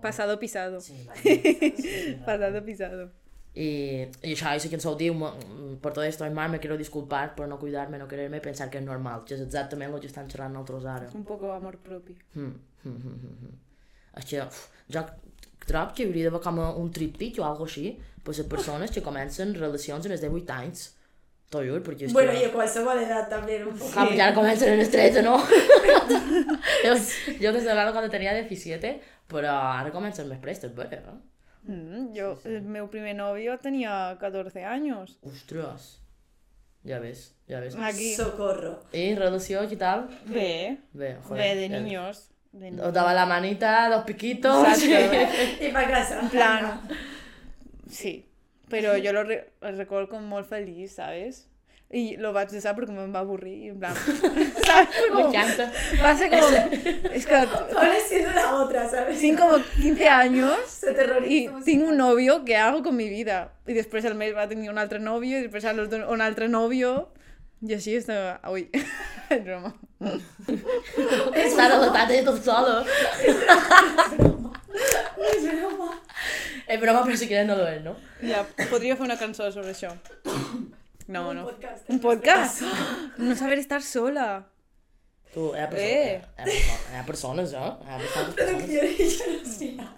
pasado pisado. Sí, [LAUGHS] va, sí, sí, sí, Pasado pisado. Y, y això, i la cançó diu, "M- por todo esto, mal, me quiero disculpar por no cuidarme, no quererme, pensar que és normal, que és exactament el que estan xerrant nosaltres ara. Un poco amor propio. Mm, mm, mm, que, uf, jo trobo que hauria d'haver com a un tríptic o alguna així, per les persones que comencen relacions a més de 8 anys. T'ho juro, perquè és Bueno, que... i a qualsevol edat també, un poc. Clar, ja comencen en els 13, no? [LAUGHS] jo, jo des de l'any quan tenia 17, però ara comencen més prestes, bé, eh? Mm, yo, el meu primer novio tenía 14 años. Ostres. Ja ves, ja ves. Aquí. Socorro. I relació, què tal? Ve, Bé, ve de niños. De Os daba la manita, dos piquitos. Exacto. [LAUGHS] I pa casa. En plan, sí. Pero yo lo, re recuerdo como muy feliz, ¿sabes? Y lo vaig deixar porque me va a aburrir. y En plan, [LAUGHS] ¿sabes? M'encanta. Va a ser como... Es que Ahora siendo la otra, ¿sabes? tengo como 15 años [LAUGHS] Se terroriza. y tengo un novio que hago con mi vida. Y después al mes va a tener un altre novio y después a los dos un altre novio. Y así está... Uy, [LAUGHS] es broma. Està relatat ella tot sola. És broma. És broma, però si quieres no lo és, no? Ja, podria fer una cançó sobre això. No, Un no. podcast. Un podcast? [GASPS] No saber estar sola. Tu, hi ha, perso Eh. hi ha, perso hi ha persones, eh? Hi ha bastantes persones. Producció i generació.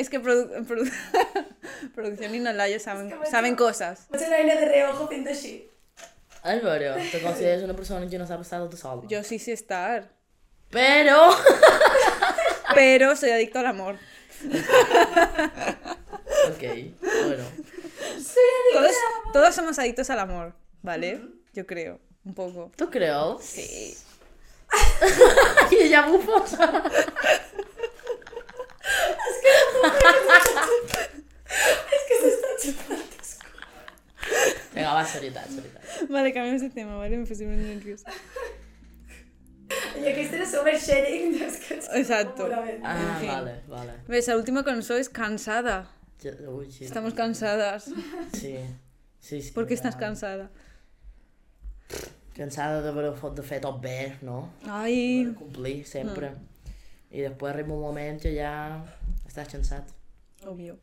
Es que produ produ [LAUGHS] producción y Nalaya saben, Es que me saben echo- cosas. Pots anar de reojo fent així. És vera, te consideres una persona que no sap estar tota sola. Yo sí sé estar. Però... [LAUGHS] Pero soy adicto al amor. Ok, bueno. Todos, todos somos adictos al amor, ¿vale? Yo creo, un poco. Tu creus? Sí. I ja bufos. És que s'està xupant. Vinga, va, serietat, serietat. Vale, cambiamos de tema, ¿vale? Me puse muy nerviosa. I aquesta era super sharing. És que és Exacto. Segurament. Ah, En fin. vale, vale. Ves, la última canción es cansada. Ja, ui, sí. Estamos cansadas. Sí. Sí, sí. ¿Por qué estás ja. cansada? Cansada d'haver fet, de fer tot bé, no? Ay, De complir, sempre. I després arriba un moment que ja estàs cansat. obvio.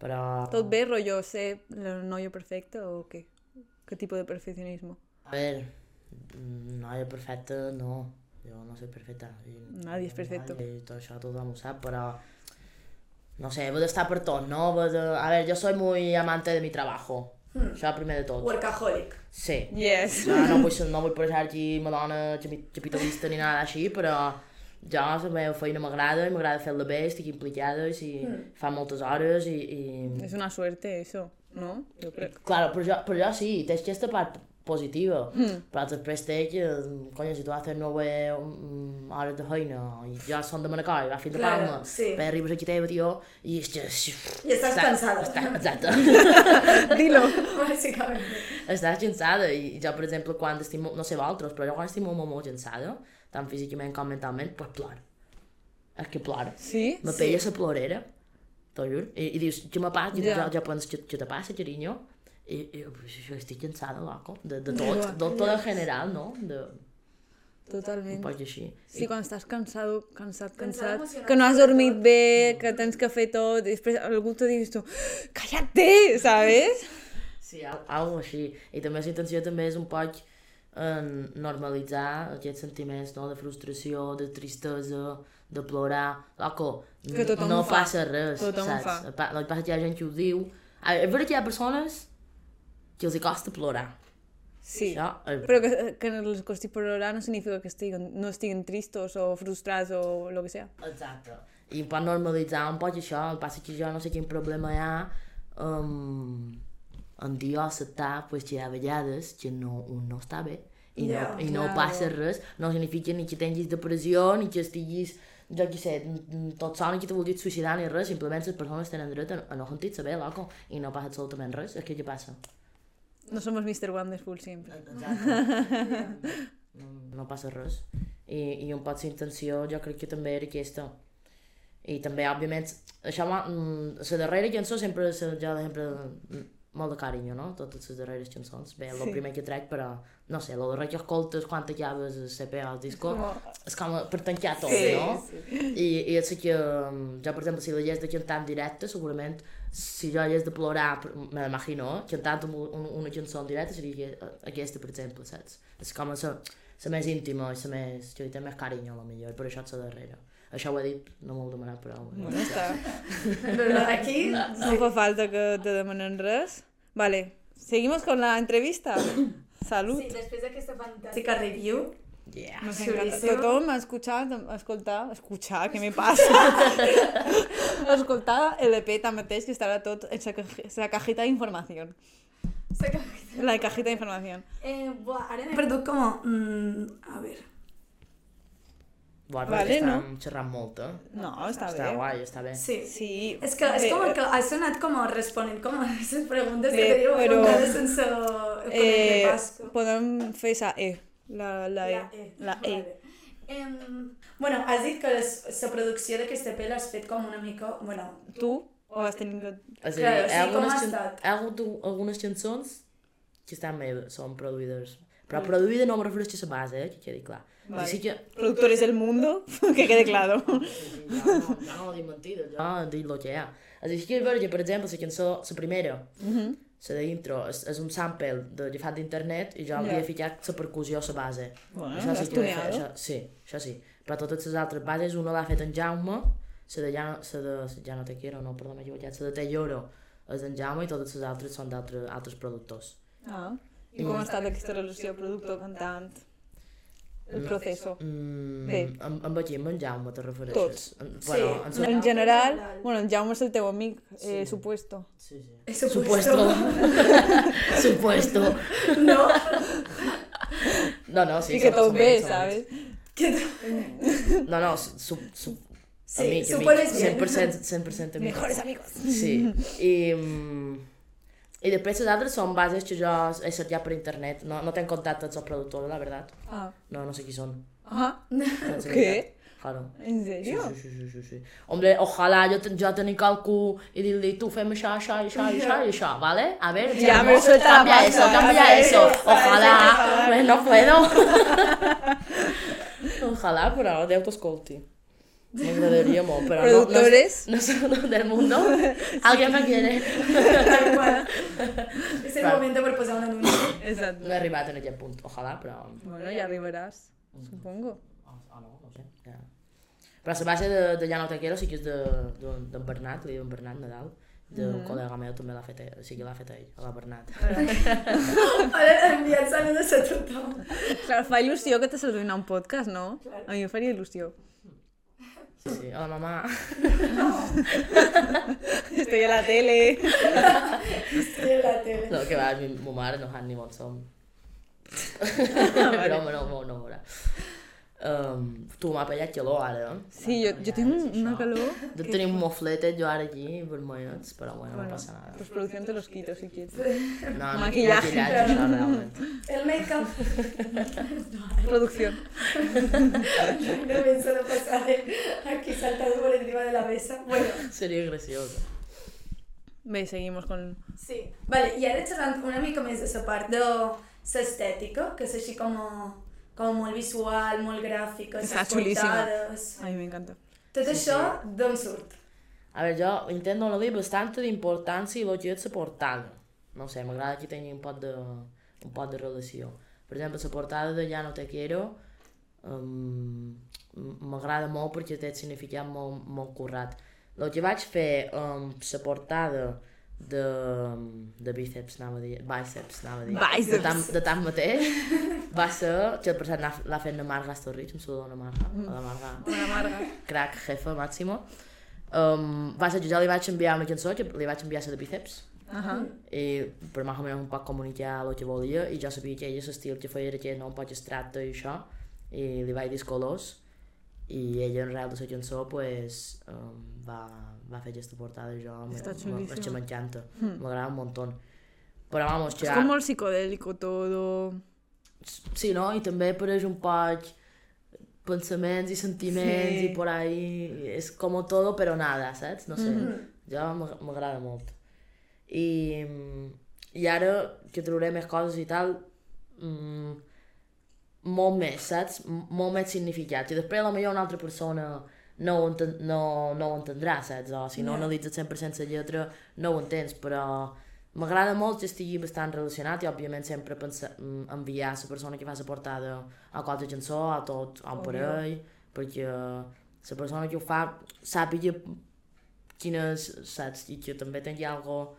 Però... ¿Tot bé, rollo, sé el novio perfecto o qué? ¿Qué tipo de perfeccionismo? A ver, noia perfecta, no. Jo no soy perfecta. I, Nadie es perfecto. I tot això tothom ho sap, però... No sé, he d'estar per tot, no? De... A ver, yo soy muy amante de mi trabajo. Hmm. Això primer de tot. Workaholic. Sí. Yes. Jo no vull, [LAUGHS] ser- no vull parecer aquí madona capi- capitalista ni nada així, però jo la meva feina m'agrada i m'agrada fer-la bé, estic implicada i si Mm. fa moltes hores i, i... Es una suerte eso, ¿no? Yo creo. Claro, però jo, però jo sí, tens aquesta part positiva, Mm. però després té que, coño, si tu fet 9 mm, hores de feina i ja són de Manacor i vas fins a Claro, Palma, sí. després arribes aquí teva, tio, i és que... I estàs cansada. Està, exacte. Dilo. Bàsicament. estàs cansada i jo, per exemple, quan estic, molt- no sé vosaltres, però jo quan estic molt, molt, cansada, tant físicament com mentalment, pues ploro. És que ploro. ¿Sí? Me pella la plorera, t'ho juro. I, i dius, què me passa? Ja. jo, jo penso, què, què te passa, carinyo? I, i pues, jo estic cansada, loco, de, de tot, de tot en general, no? De, un Totalment. poc així. Sí, quan estàs cansado, cansat, Cansat cansat, que no has dormit bé, que tens que fer tot, i després algú te dius tu, cállate, ¿sabes? Sí, al- algo així. I també la intenció també és un poc en normalitzar aquests sentiments no? de frustració, de tristesa, de plorar. Loco, Que tothom no fa. passa res, Tothom ho saps? fa. El que passa que hi ha gent que ho diu. A veure, que hi ha persones que els hi costa plorar. Sí. Això és Però que, que els costi plorar no significa que estiguen, no estiguin tristos o frustrats o lo que sea. Exacte. I per normalitzar un poc això, el que passa que jo no sé quin problema hi ha um, en dir o acceptar pues, que hi ha vegades que no, un no està bé i no, Ja, i no claro. passa res, no significa ni que tinguis depressió, ni que estiguis jo què sé, tot sol, ni que te vulguis suïcidar ni res, simplement les persones tenen dret a, a no sentir-se bé, loco, i no passa absolutament res, és que què passa? No somos Mr. Wonderful siempre. Exacte. no, no passa res. I, I un la intenció jo crec que també era aquesta. I també, òbviament, això, mm, la darrera cançó sempre, sempre, mm, molt de carinyo, no? Totes les darreres cançons. Bé, el Sí. primer que trec, però, no sé, darrer que escoltes quan t'acabes el CP al disco, és com per tancar tot, Sí, no? I, i és que, jo, per exemple, si la lleis de cantar en directe, segurament, si jo hagués de plorar, me l'imagino, cantant un, un, una cançó en directe, seria que- aquesta, per exemple, saps? És com la, la més íntima i la més, que li té més carinyo, a lo millor, i per això és la darrera. Això ho he dit, no m'ho he demanat, però... Bueno, està. [LAUGHS] Però [LAUGHS] aquí... No fa falta que te demanen res. Vale, seguimos con la entrevista. [COUGHS] Salud. Sí, després d'aquesta fantàstica review, Yeah. Nos encanta. Tothom ha escuchat, ha escoltat, escuchar, què me [LAUGHS] passa? escoltar el EP tanmateix que estarà tot en sa, sa cajita d'informació. La cajita d'informació. Eh, buah, ara m'he perdut com... Mm, a veure... Bueno, Vale, no? estem xerrant molt, eh? No, està, Està bé. guai, està bé. Sí. Sí. És que és Bé, com que has sonat com responent com a les [LAUGHS] preguntes Bé, que teniu però- però... sense Eh, podem fer sa E. La, la E. La E. Vale. Em, bueno, has dit que les, la producció d'aquesta pel l'has fet com una mica... Bueno, Tu? O has tingut... És a dir, sí, algunes, estat? hi ha hagut algunes cançons que estan bé, són produïdes. Però produïda no me refereixo a la base, eh, que quedi clar. Vale. Sí que... Productores del mundo, que quede claro. Sí, sí, jo no, jo no dic mentides, jo dic el que hi ha. És així que, veure, per exemple, la cançó, la primera, Mhm. La d'intro, és, és un sample de agafat d'internet i jo li he ficat la percussió a la base. Bueno, això sí que tuneado. això, sí, això sí. Però totes les altres bases, una l'ha fet en Jaume, la de ja, la de ja no te quiero, no, perdó, m'he equivocat, la de Te lloro és d'en Jaume i totes les altres són d'altres altres productors. Ah. I com ha estat aquesta relació productor-cantant? El proceso. Mm, Bé. amb, amb aquí, amb en Jaume, te refereixes? Tots. En, bueno, en, Sí. en, En general, bueno, en Jaume és el teu amic, eh, Sí. supuesto. sí, sí. Es Supuesto. Supuesto. [LAUGHS] No. No, no, sí. I que tot bé, ¿sabes? Que. No, no, su, su, Sí, amic, supones amic, bien. 100%, 100% amic. Mejores amigos. Sí. I, mm, I després les altres són bases que jo he cercat per internet. No, no tenc contacte amb els productors, la veritat. Ah. No, no sé qui són. Ajá. Sense ¿Qué? veritat. Claro. ¿En serio? sí, sí, sí, sí, sí. Hombre, ojalà jo, ten- jo tenir qualcú i dir-li, tu fem això, això, això, això i això, ¿vale? A ver, Ya, Chamo, me suelta cambia pasta, eso, cambia eso. pues no puedo. [LAUGHS] Ojalà, però Déu t'escolti. M'agradaria molt, però no, no, Productores. [LAUGHS] no soy del mundo. [LAUGHS] Alguien me quiere. [LAUGHS] Tal cual. Es el momento por posar un anuncio. Exacto. No he arribat en aquest punt, ojalà, però... Bueno, ya arribarás, supongo. Oh, oh, no, no sé. Ja. Però la base de, de Ja no te quiero sí que és d'en de, de, d'en Bernat, li diuen Bernat Nadal. D'un Mhm. col·lega meu també l'ha fet ell, o sigui l'ha fet ell, a la Bernat. Ahora enviar saludos a tothom. Claro, fa il·lusió que te saludin a un podcast, no? A mi em faria il·lusió. Sí, sí, hola mamà. [LAUGHS] Estoy a la tele. Estoy en la tele. No, que va, mi, ma mare no sap ni on som. Però home, no, no, no veurà. Um, tu m'ha pellat calor ara? Sí, yo, yo tengo una calor. De tenir un mofletet jo ara aquí, vermellets, però bueno, no Bueno, passa nada. Postproducción te los quito si quieres. No, no, maquillaje. maquillatge, això realment. El make-up. [LAUGHS] Producción. No me solo pasar aquí saltando por encima de la mesa. Bueno, Seria graciosa. Bé, seguimos con... sí. Vale, i ara xerrant una mica més de la part de l'estètica, que és així com, com molt visual, molt gràfica, les Està xulíssima. portades... A mí me encanta. Tot això d'on surt? A veure, jo intento donar-li bastanta d'importància a lo que és la portada. No sé, m'agrada que tingui un poc de, un poc de relació. Per exemple, la portada de Ja no te quiero um, m'agrada molt perquè té significat molt, molt currat. El que vaig fer amb la portada de, de bíceps, anava a dir, bíceps, anava a dir. Bíceps. De tant, de tant mateix, va ser, que per cert l'ha fet la Marga Storrich, em saluda la Marga, la Marga, Una amarga. crack, jefa, màximo. Um, va ser que jo li vaig enviar una cançó, que li vaig enviar la de bíceps, Ajá. i per més o menys un poc comunicar el que volia, i jo sabia que ella l'estil que feia era que no un poc estracte i això, i li vaig dir colors, i ella en real de la cançó pues, um, va, va fer aquesta portada jo és que m'encanta, Hmm. m'agrada un montón. Però vamos, que... Es como el psicodélico todo. Sí, no? I també apareix un poc pensaments i sentiments Sí. i por ahí, és com todo però nada, saps? No sé, Mhm. jo m'ag- m'agrada molt. I, I ara que trauré més coses i tal, mm, molt més, saps? M- Molt més significat. I després potser una altra persona no ho, enten no, no ho entendrà, saps? O si no Ja. analitzes 100% la lletra, no ho entens, però m'agrada molt que estigui bastant relacionat i òbviament sempre pensar, mm, enviar la persona que fa la portada a qualsevol cançó, a tot, a un Òbvio. parell, perquè la persona que ho fa sàpiga quina és, saps? I que també tingui algo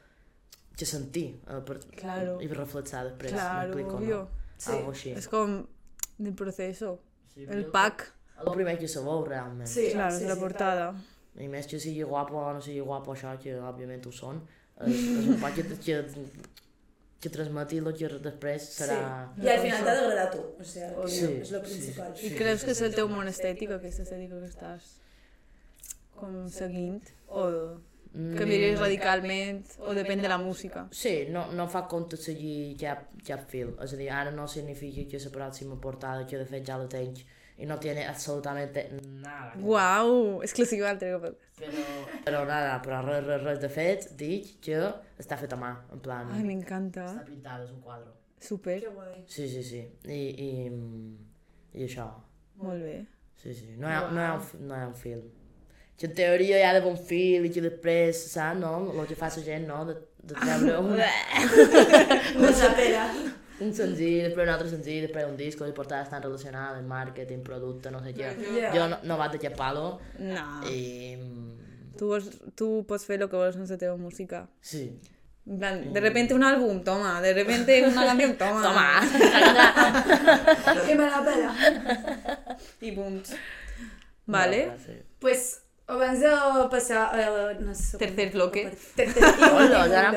que sentir eh, per, Claro. i reflexar després, Claro, m'explico, no? Sí. Algo així. Es como del proceso. Sí, El pack. El primer que sabeu, realment. Sí, Claro, sí, es la sí. portada. I més que sigui guapo o no sigui guapo això, que òbviament ho són, és, és un poc que, que, que transmeti el que després serà... Sí. I al final t'ha d'agradar a tu, o sigui, que Sí, és el sí. principal. ¿Y crees que es el teu món estètic, aquesta estètica que estàs com seguint? O Mm, canviaries radicalment? O depèn de la música? Sí, no, no fa compte seguir cap, cap fil. És a dir, ara no significa que la pròxima portada, que de fet ja la tenc, i no tiene absolutamente nada. Uau! Exclusiva al teu podcast. Però, però nada, però res, res, res de fet, dic que està fet a mà, en plan... Ai, m'encanta. Està pintada, és un quadre. Super. Que guai. Sí, sí, sí. I, i, i això. Molt bé. Sí, sí. No hi ha, no hi ha, un, no hi ha un film. Que en teoria hi ha d'haver un film i que després, saps, no? El que fa la gent, no? De, de treure un, [LAUGHS] Una [LAUGHS] pera. un sencillo, después un otro sencillo, después un disco, las portadas están relacionadas, el marketing, producto, no sé qué. Yo no, no vaig palo. No. Tú, vos, tú pots fer lo que vols en música. Sí. Plan, de mm. repente un álbum, toma. De repente una [LAUGHS] canción, toma. Toma. [LAUGHS] que me la pela. I punts. Vale. Pues Abans de passar tercer bloque. Tercer, tercer,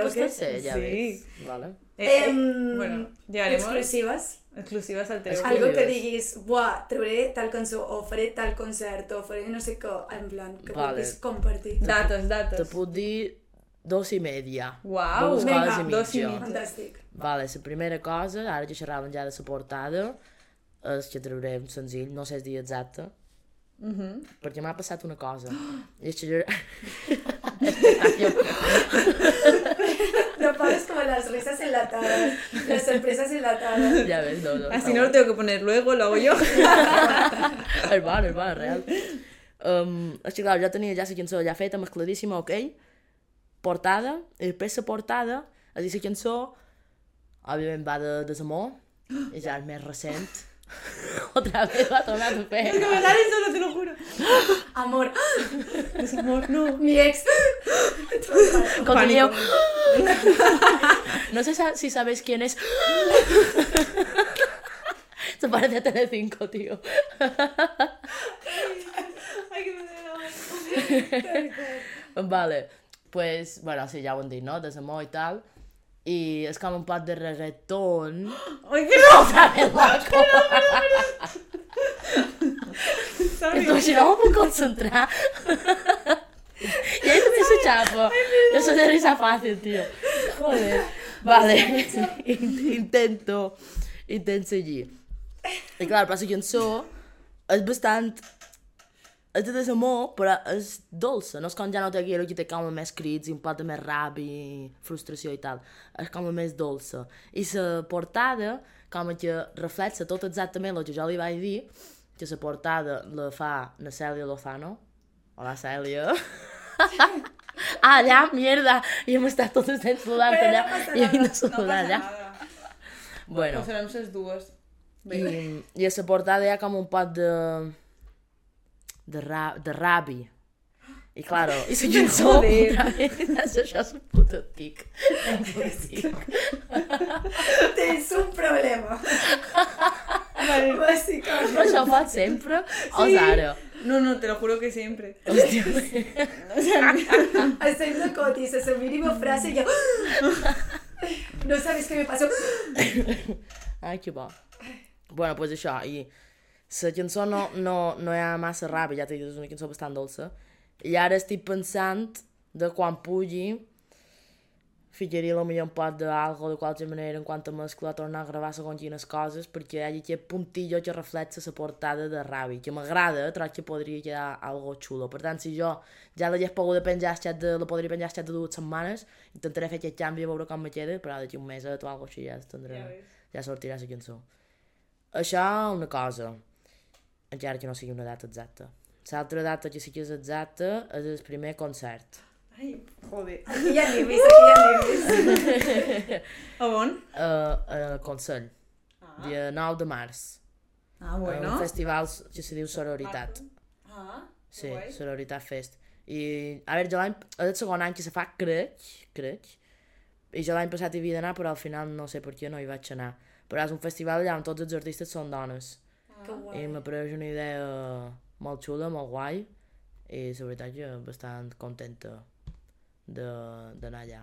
tercer, tercer, tercer, Eh, eh, bueno, llegaremos. Exclusives. Exclusives al teu. Algo que diguis, buah, trauré tal cançó, o faré tal concert, o faré no sé què, en plan, que Vale. vulguis compartir. Datos, Te datos. puc dir dos i media. Uau, Dos vinga, coses i dos i mitja. mitja. Fantàstic. Vale, la primera cosa, ara que xerraven ja de la portada, és que trauré un senzill, no sé el dia exacte, Mhm. perquè m'ha passat una cosa. [GASPS] I és que jo... [LAUGHS] [LAUGHS] Pares como las risas enlatadas, las sorpresas enlatadas. ja ves, no, no. Así no lo tengo que poner luego, lo hago yo. És bon, és bon, és real. Um, és que, clar, jo tenia ja la cançó ja feta, mescladíssima, ok? Portada, i després la portada, és a dir, la cançó, òbviament va de desamor, [GASPS] i ja és més recent. [LAUGHS] Otra vez va tornar a fer. me sale solo, te lo juro. Amor, Desamor, no. mi ex. Con Pánico. [LAUGHS] No sé sa- si sabes quién es. [LAUGHS] Se parece a Telecinco, tío. Ay, que me duele Vale, pues, bueno, sí, ja ho hem dit, no? Desamor i tal. I és com un pot de reggaeton. [GASPS] Ay, que no. ¿Sabes, loco? Sorry. Esto si no me puc concentrar. Y ahí te se chapa. Yo soy de risa fácil, tío. Joder. Vale. In- Intento. Intento seguir. I clar, però la cançó és bastant... És de desamor, però és dolça. No és com ja no té aquí, que té com més crits i un pot de més ràbia, frustració i tal. És com més dolça. I la portada, com que reflexa tot exactament el que jo li vaig dir, que la portada la fa la Cèlia Lozano. Hola, Cèlia. ah, [LAUGHS] allà, mierda! I hem estat tots els temps saludant no allà. passa I hem de saludar allà. Bueno, Pues serem les dues. i, i a la portada hi ha com un pot de... de, ra, de rabi. I claro, [GASPS] i [LAUGHS] [LAUGHS] [LAUGHS] la cançó... Joder. otra vez, és això és un puto tic. Tens un problema. Vale. Bàsicament. Això ho fas sempre? O és ara? No, no, te lo juro que siempre. Hòstia, Estem de cotis, esa mínima frase ya... No sabes qué me pasó. Ai, que bo. Bueno, pues això, i la cançó no, no, no hi ha massa ràbia, ja t'he dit, és una cançó bastant dolça. I ara estic pensant de quan pugi ficaria potser un pot d'algo de qualsevol manera en quant a mescla, tornar a gravar segons quines coses, perquè hi ha aquest puntillo que reflexa la portada de ràbia, que m'agrada, trobo que podria quedar algo xulo. Per tant, si jo ja l'hagués pogut penjar al xat de, la podria penjar al xat de dues setmanes, intentaré fer aquest canvi a veure com me queda, però d'aquí un mes o alguna així ja, tindré, Ja ja sortirà la cançó. Això, una cosa, encara que no sigui una data exacta. L'altra data que sí que és exacta és el primer concert. Ai, joder. [LAUGHS] Aquí ya nervis, aquí ya nervis. [LAUGHS] A on? A, a Consell, Ah, dia 9 de març. ah bueno. un festival que se diu Sororitat. Ah, Sí, guai. Sororitat Fest. I, a veure, jo l'any, és el segon any que se fa, crec, crec, i jo l'any passat hi havia d'anar, però al final no sé per què no hi vaig anar. Però és un festival allà on tots els artistes són dones. Que I guai. m'apareix una idea molt xula, molt guai, i la veritat que bastant contenta de- d'anar allà.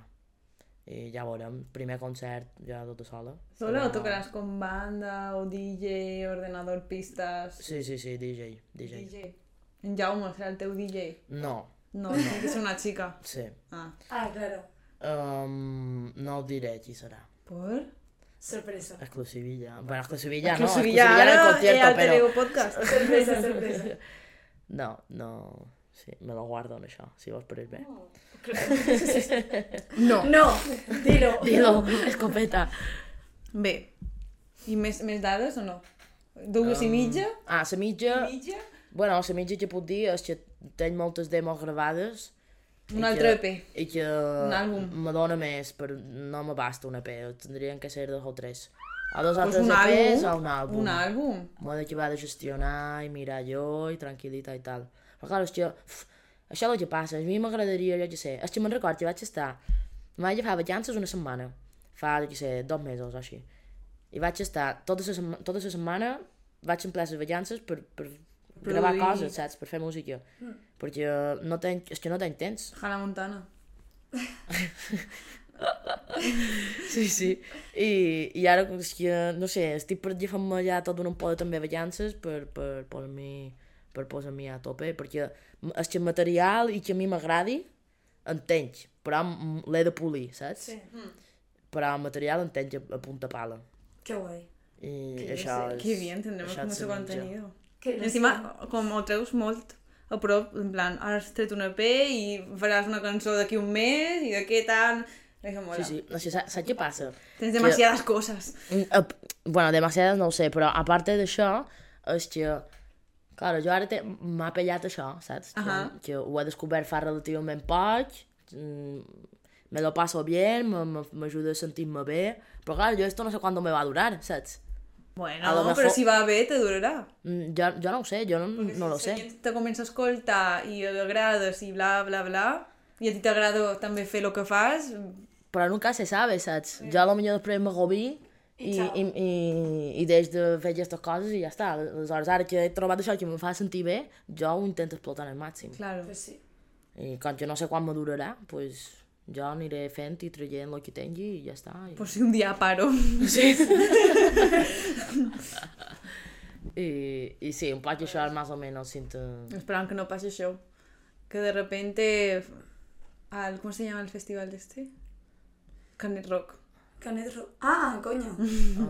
I ja veurem, primer concert ja tota sola. ¿Sola o Serà- tocarás con banda o DJ, ordenador, pistas? Sí, sí, sí, DJ, DJ. DJ. En Jaume será el teu DJ. No, No, tiene que ser una chica. sí. Ah, Ah, claro. Um, no ho diré qui serà. ¿por? Sorpresa. Exclusivilla. Bueno, exclusivilla no, Exclusivilla, exclusivilla en el ahora, concierto, eh, pero... Podcast. Sorpresa, sorpresa. [LAUGHS] No, no... Sí, me lo guardo en això, si vols per ell bé. No. [LAUGHS] No, dilo. [LAUGHS] Dilo, escopeta. Bé. I més, més dades o no? Dues i mitja? Ah, la mitja... Mitja? Bueno, la mitja que puc dir és que tenc moltes demos gravades Un i altre que- EP. i que àlbum. me dona més, però no m'abasta un EP, tindrien que ser dos o tres. O dos Pues altres un EPs àlbum. o un àlbum. Un àlbum. M'ho he d'acabar de gestionar i mirar jo i tranquil·litat i tal. Però clar, és que, uf, això és el que passa, a mi m'agradaria, jo què sé, és que me'n record que vaig estar, vaig agafar vacances una setmana, fa, jo què sé, dos mesos o així. I vaig estar tota la, tota la setmana, vaig emplear les vacances per, per gravar Produir. coses, saps? Per fer música. Perquè no tenc, és que no tenc temps. [LAUGHS] Hannah Montana. Sí, sí. I, i ara, és que, no sé, estic per agafar-me ja tot un poc de també vacances per, per, per, mi, per posar-m'hi a tope, perquè és que material i que a mi m'agradi, entenc, però l'he de polir, saps? Sí. Però el material entenc a, a punta pala. Qué guay. I Que això sé, és... Qué bien, tendremos això mucho se menja. Que no Encima, sé. com ho treus molt a prop, en plan, ara has tret un EP i faràs una cançó d'aquí un mes i de què mola. Sí, sí, no sé, saps, què passa? Tens demasiadas cosas. Mm, ap- Bueno, demasiades no ho sé, però a part d'això, és que... Claro, jo ara te- m'ha pellat això, saps? Que, Ahà. que ho he descobert fa relativament poc, mm, me lo paso bien, me- me- m'ajuda a sentir-me bé, però clar, jo esto no sé quan me va a durar, saps? Bueno, A lo però mejor- si va bé, te durarà. Mm, Jo, jo no ho sé, jo no, no lo si sé. te comença a escoltar i agrades i bla, bla, bla, i a ti t'agrada també fer el que fas, Però nunca se sabe, saps? Jo a lo millor després m'agobi i, i, i, i deix de fer aquestes coses i ja està. Aleshores, ara que he trobat això que em fa sentir bé, jo ho intento explotar al màxim. claro. Pues sí. I com que no sé quan me durarà, pues, jo aniré fent i traient el que tingui i ja està. I, Por si un dia paro. sí. [LAUGHS] I, I sí, un poc això és més o menys cinta... Esperant que no passi això. Que de repente... Al, ¿Cómo se llama el festival de este? Canet Rock. Canet Ro... Ah, coño.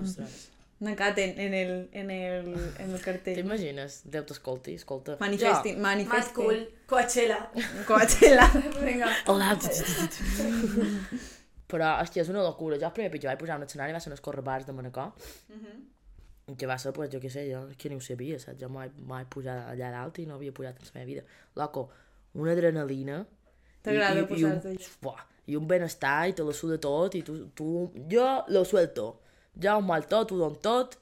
Ostres. Nacat en, en, el, en, el, en el cartell. T'imagines? Déu t'escolti, escolta. Manifesti, Más manifesti. cool. Coachella. Coachella. [LAUGHS] Venga. Jo, hola. Però, hòstia, és una locura. Jo el primer pitjor vaig pujar a un escenari va ser en els correbars de Manacor. Que va ser, pues, jo què sé, jo que ni ho sabia, saps? Jo mai, mai pujar allà dalt i no havia pujat en la meva vida. Loco, una adrenalina. T'agrada i- i- i un- posar-te Buah, I un benestar i te la suda tot i tu, tu... Jo lo suelto. Jo ho mal tot, ho dono tot.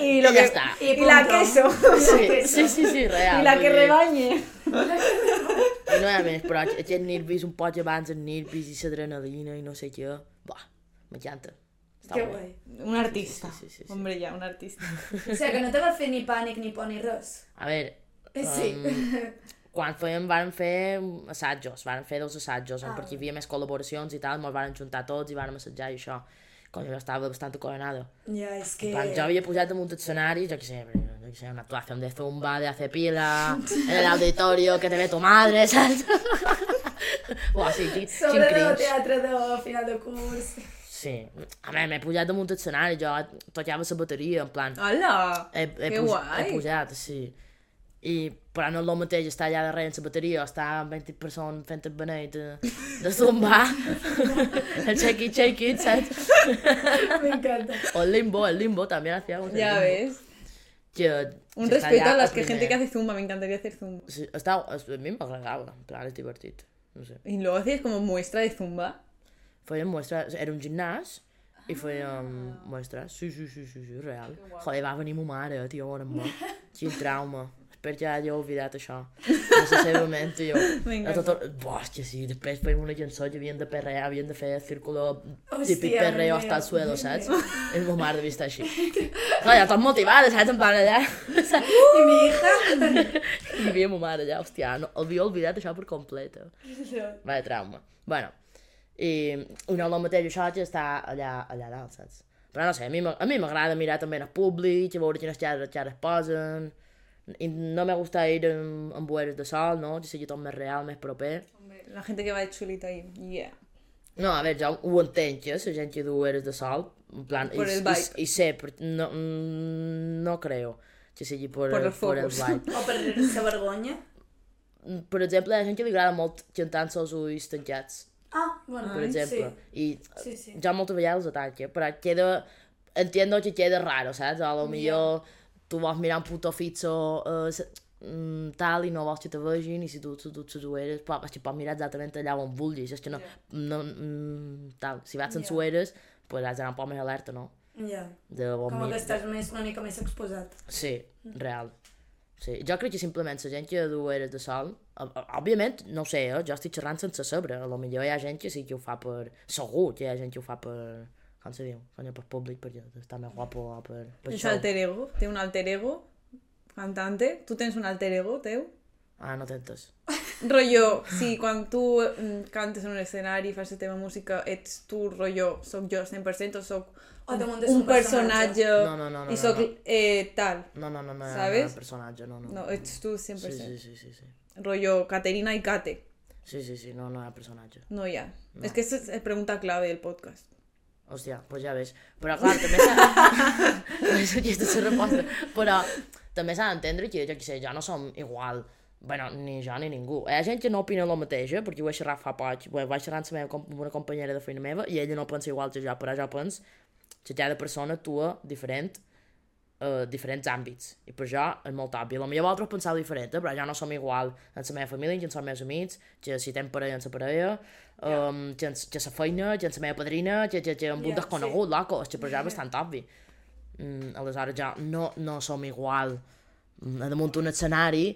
Y lo ya que, está. Y, Y la queso. Sí, [LAUGHS] sí, sí, sí, real. Y la que rebañe. I no hi ha més, però aquest nervis un poc abans, els nervis i l'adrenalina i no sé què. Buah, m'encanta. Bé. guay. Un artista. Sí, sí, sí, sí. Hombre, ya, un artista. O sea, que no te va fer ni pànic ni por ni res. A veure, Eh, Sí. quan fèiem, vàrem fer assajos, vàrem fer dos assajos, ah. perquè hi havia més col·laboracions i tal, ens vàrem juntar tots i vàrem assajar i això. Coño, jo estava bastant acoronada. Ja, és que... Quan jo havia pujat damunt l'escenari, jo què sé, jo què sé, una actuación de zumba, de hace pila, en el auditorio que te ve tu madre, saps? Buah, sí, quin, quin Sobre del cringe. teatre de final de curs. Sí. A veure, m'he pujat damunt l'escenari, jo tocava la bateria, en plan... Hola! He, he, Que puj, guai. he pujat, sí. I, però no és el mateix estar allà darrere en la bateria o estar amb 20 persones fent el benet de, de zumba, [LAUGHS] el shake it, shake it, saps? Me encanta. O el limbo, el limbo también hacíamos Ya ves. Que, Un està respeto a las que gente que hace zumba, me encantaría hacer zumba. Sí, està, a mi m'agradava, en plan, és divertit. No sé. Y luego hacías como muestra de zumba. Fèiem muestras, era un gimnàs i fèiem muestras. Sí, sí, sí, sí, sí, real. Joder, va venir ma mare, tio, on amb Quin trauma. Espero que hagi oblidat això. De la seva ment, tio. M'encanta. A tot el... Buah, és que sí, després fèiem una havien de perrear, havien de fer el círculo Hòstia, típic perreo hasta el suelo, meu. saps? I ma mare devia estar així. Clar, ja tot motivada, saps? En plan allà. I mi hija... I hi havia ma mare allà, hòstia, no, havia oblidat això per complet. Vaya trauma. Bueno, no el mateix això que està allà, allà dalt, saps? Però no sé, a mi, a mi m'agrada mirar també en el públic, a veure quines xarres, xarres posen, no me gusta ir en, en bueres de sol, no? Que sigui tot més real, més proper. Hombre, La gente que va de chulito ahí. Yeah. No, a veure, jo ho entenc, eh, la gent que du eres de sol, en plan, Por i, el i, vibe. i sé, però no, mm, no creo que sigui por, Por el, el por el vibe. O per la vergonya. Per exemple, hi ha gent que li agrada molt cantar amb els ulls tancats. Ah, bueno, per exemple. I Sí, sí. jo moltes vegades els ataque, però queda... Entiendo que queda raro, saps? A lo millor tu vols mirar un puto fitxo mm, tal i no vols que te vegin i si tu, tu, tu les ulleres pot, és que pots mirar exactament allà on vulguis, és que no, no mm, tal, si vaig sense Ja. ulleres pues has d'anar un poc més alerta, no? Ja. De on Com que mira- estàs més, una mica més exposat. Sí, real. Sí. Jo crec que simplement la gent que du eres de sol, òbviament, no ho sé, eh? jo estic xerrant sense saber, a lo millor hi ha gent que sí que ho fa per... Segur que hi ha gent que ho fa per... Com se diu? Coño, per públic, per estar més guapo o per... per És show. alter ego, té un alter ego, cantante. Tu tens un alter ego, teu? Ah, no t'entes. [LAUGHS] Rollo, si quan tu mm, cantes en un escenari, fas la teva música, ets tu, rollo, soc jo 100% o soc O te muntes un un personatge. personatge No, no, no, no, i no, soc no. Eh, tal. No, no, no, no, ¿Sabes? no, no, personatge, no, no. No, ets tu 100%. Sí, sí, sí, sí, sí. Rollo Caterina i Kate. Sí, sí, sí, no, no hi ha personatge. No hi ha. És que és la pregunta clave del podcast. Hòstia, pues ja ves. Però clar, també s'ha... Aquesta és la resposta. Però també s'ha d'entendre que, jo què sé, ja no som igual. bueno, ni jo ni ningú. Hi ha gent que no opina el mateix, eh? perquè ho he xerrat fa poc. Ho vaig xerrar amb, meva, amb una companyera de feina meva i ella no pensa igual que jo, però jo penso que cada persona actua diferent uh, diferents àmbits. I per això és molt obvi. Potser vosaltres penseu diferent, eh? però ja no som igual en la meva família, que en els meus amics, que si tenen parella en la parella, um, que, que la feina, que en la meva padrina, que, que, que amb un Ja, desconegut, loco. És que per això és bastant obvi. Mm, aleshores ja no, no som igual mm, a damunt un escenari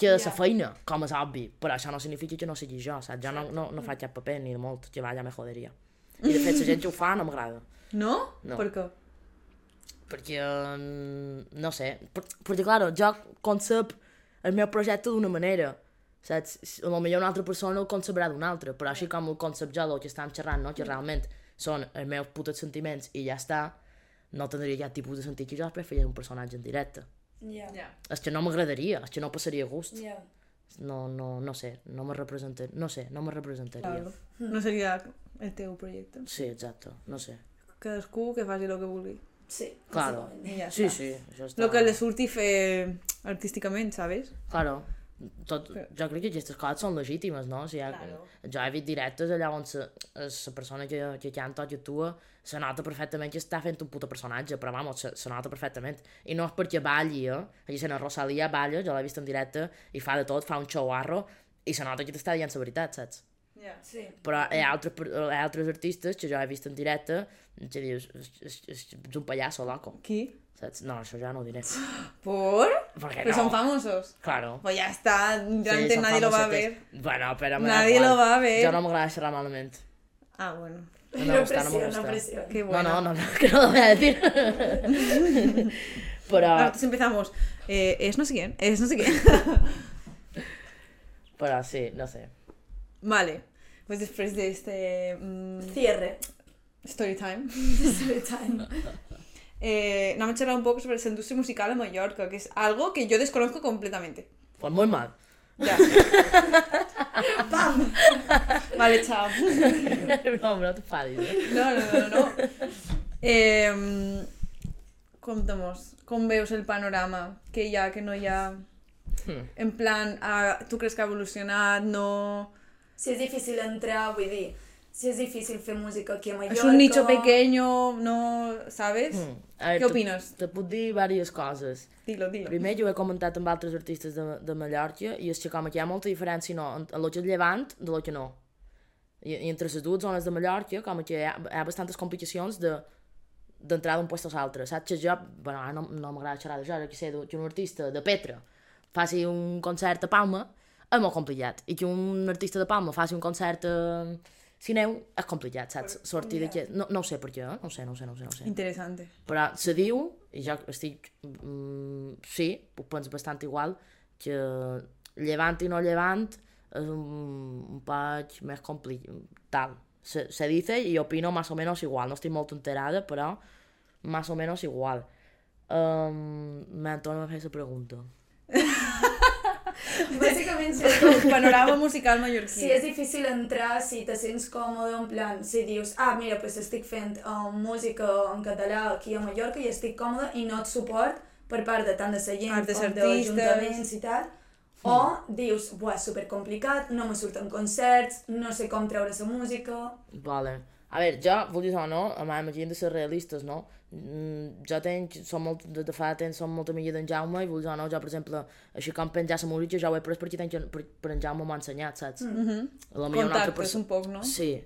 que a la feina, com és obvi. Però això no significa que no sigui jo, saps? Jo no, no, no faig cap paper, ni molt, que vaya me joderia. I de fet, la gent que ho fa no m'agrada. No? No. Per què? Perquè, mm, no sé, per, perquè, clar, jo concep el meu projecte d'una manera, saps? Lo millor una altra persona el concebrà d'una altra, però així com el concep jo del que estem xerrant, no? que realment són els meus putos sentiments i ja està, no tindria cap tipus de sentit que jo feia un personatge en directe. Ja. Ja. És que no m'agradaria, és que no passaria gust. Ja. No, no, no sé, no me representa, no sé, no me representaria. Claro. No seria el teu projecte. Sí, exacte, no sé. Cadascú que faci el que vulgui. Sí. Claro. Sí, sí, això està... Lo que li surti fer artísticament, ¿sabes? Claro. Tot, jo crec que aquestes coses són legítimes, no? O sigui, Claro. Jo he vist directes allà on la, persona que, que canta o que actua se nota perfectament que està fent un puto personatge, però vamos, se, se nota perfectament. I no és perquè balli, eh? Allà sent Rosalia balla, jo l'he vist en directe, i fa de tot, fa un xouarro, i se nota que t'està dient la veritat, saps? Sí. Però hi ha, altres, hi ha altres artistes que jo he vist en directe que dius, és, és, és, és un pallasso, loco, Qui? saps? No, això ja no ho diré. [GASPS] ¿Por? Perquè Pues no. son famosos. Claro. Pues ya está, realmente son nadie lo va a ver. Bueno, però me Nadie da lo va a ver. Jo no m'agrada xerrar malament. Ah, bueno. No me No gusta, no pressió. Qué No, bueno. no, no, no, [LAUGHS] que no lo voy a decir. [LAUGHS] pero, Ahora empezamos. Eh, es no sé quién, es no sé quién. pero sí, no sé. vale. Pues después de este mm, Cierre. story time, [LAUGHS] Story time. [LAUGHS] eh, anem a xerrar un poco sobre la industria musical a Mallorca, que es algo que yo desconozco completamente. Pues muy mal. Ya. [LAUGHS] vale, chao. no, no te enfadis, eh? No, no, no, no. Eh, contamos, com veus el panorama? Què hi ha, què no ha? Hmm. En plan, ah, tu creus que ha evolucionat? No... Si és difícil entrar, vull dir, si és difícil fer música aquí a Mallorca... És un nicho pequeño, no... ¿Sabes? Mm. A Què te- opines? Te puc dir diverses coses. Dilo, dilo. Primer, jo ho he comentat amb altres artistes de, de Mallorca i és que com que hi ha molta diferència no, en, en lo que és llevant de lo que no. I, i entre les dues zones de Mallorca com que hi ha, hi ha bastantes complicacions de d'entrar d'un lloc a l'altre. Saps que jo, bueno, ara no, no m'agrada xerrar d'això, que sé, que un artista de Petra faci un concert a Palma, és molt complicat. I que un artista de Palma faci un concert a Sineu, és complicat, saps? Sortir d'aquí... No, no ho sé per què, eh? no ho sé, no ho sé, no ho sé. No ho sé. Interessante. Però se diu, i jo estic, mm, sí, ho penso bastant igual, que llevant i no llevant és un, un poc més complicat, tal. Se, se dice y opino más o menos igual, no estic molt enterada, però más o menos igual. Um, me torno a fer la pregunta. [LAUGHS] Bàsicament, si El panorama musical mallorquí. Si és difícil entrar, si te sents còmode, en plan, si dius, ah, mira, pues estic fent uh, música en català aquí a Mallorca i estic còmode i no et suport per part de tant de la gent Artes com artistes. d'ajuntaments i tal, O dius, buah, és supercomplicat, no me surten concerts, no sé com treure la música... Vale. A veure, jo, vulguis o no, a mi m'imagino de ser realistes, no? Mm, jo tenc, som molt, de, de fa temps som molt amiga d'en Jaume i vulguis o no, jo, per exemple, així com penjar la música, jo ho he pres perquè, tenc, per, per en Jaume m'ha ensenyat, saps? Mm -hmm. A lo millor una altra Contactes perso- un poc, no? Sí,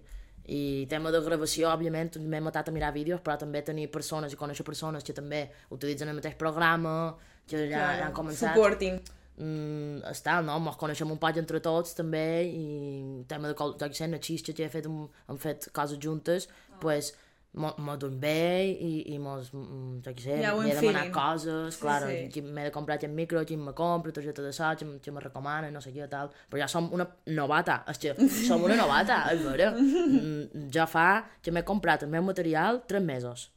i tema de gravació, òbviament, m'he matat a mirar vídeos, però també tenir persones i conèixer persones que també utilitzen el mateix programa, que ja, ja han començat... Supporting. Mm, està, no? Mos coneixem un poc entre tots, també, i tema de, jo què sé, una xisxa que he fet, hem, fet coses juntes, Ah. pues, mo, mo duim bé i, i mos, mm, jo què sé, un m'he demanat feeling. coses, claro, sí. qui m'he de comprar aquest micro, qui me compra, targeta de so, qui, qui me recomana, no sé què, tal, però ja som una novata, és que [LAUGHS] som una novata, és vera. Mm, jo fa que m'he comprat el meu material tres mesos,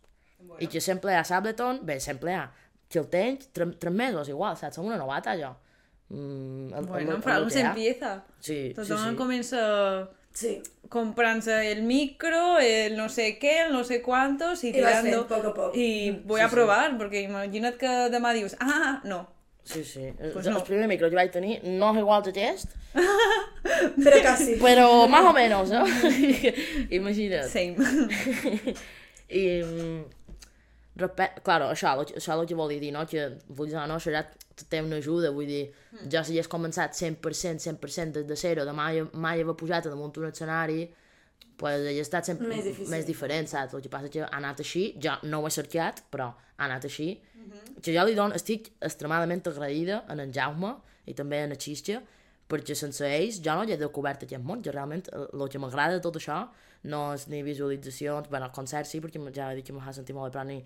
i que sempre hi ha Sableton, bé, sempre hi ha, que el tens tres, tres mesos igual, saps? Som una novata, jo. Mm, el, Bueno, el, el hi ha. s'empieza. Sí, sí, Tothom sí. comença Sí, comprant-se el micro, el no sé què, el no sé cuántos, y I vas tirando. fent poc a poc. Y voy Sí, a sí. probar, porque imagina't que demà dius, ah, no. Sí, sí. Pues Pues no. El primer micro que vaig tenir no és igual que aquest, [LAUGHS] però quasi. però más o menos, eh? [LAUGHS] Imagina't. Same. [LAUGHS] I, mm, repe... claro, això, això és el que volia dir, no? Que, vull dir, no, ja té una ajuda, vull dir, jo si hagués començat 100%, 100% des de zero, de mai, mai haver pujat damunt un escenari, pues hauria estat sempre Més difícil. més diferent, saps? El que passa que ha anat així, jo no ho he cercat, però ha anat així, que jo li dono, estic extremadament agraïda en en Jaume i també en la Xistia, perquè sense ells jo no hi he descobert aquest món, que realment el que m'agrada de tot això no és ni visualitzacions, bueno, concerts sí, perquè ja he dit que m'ha sentit molt bé, però ni,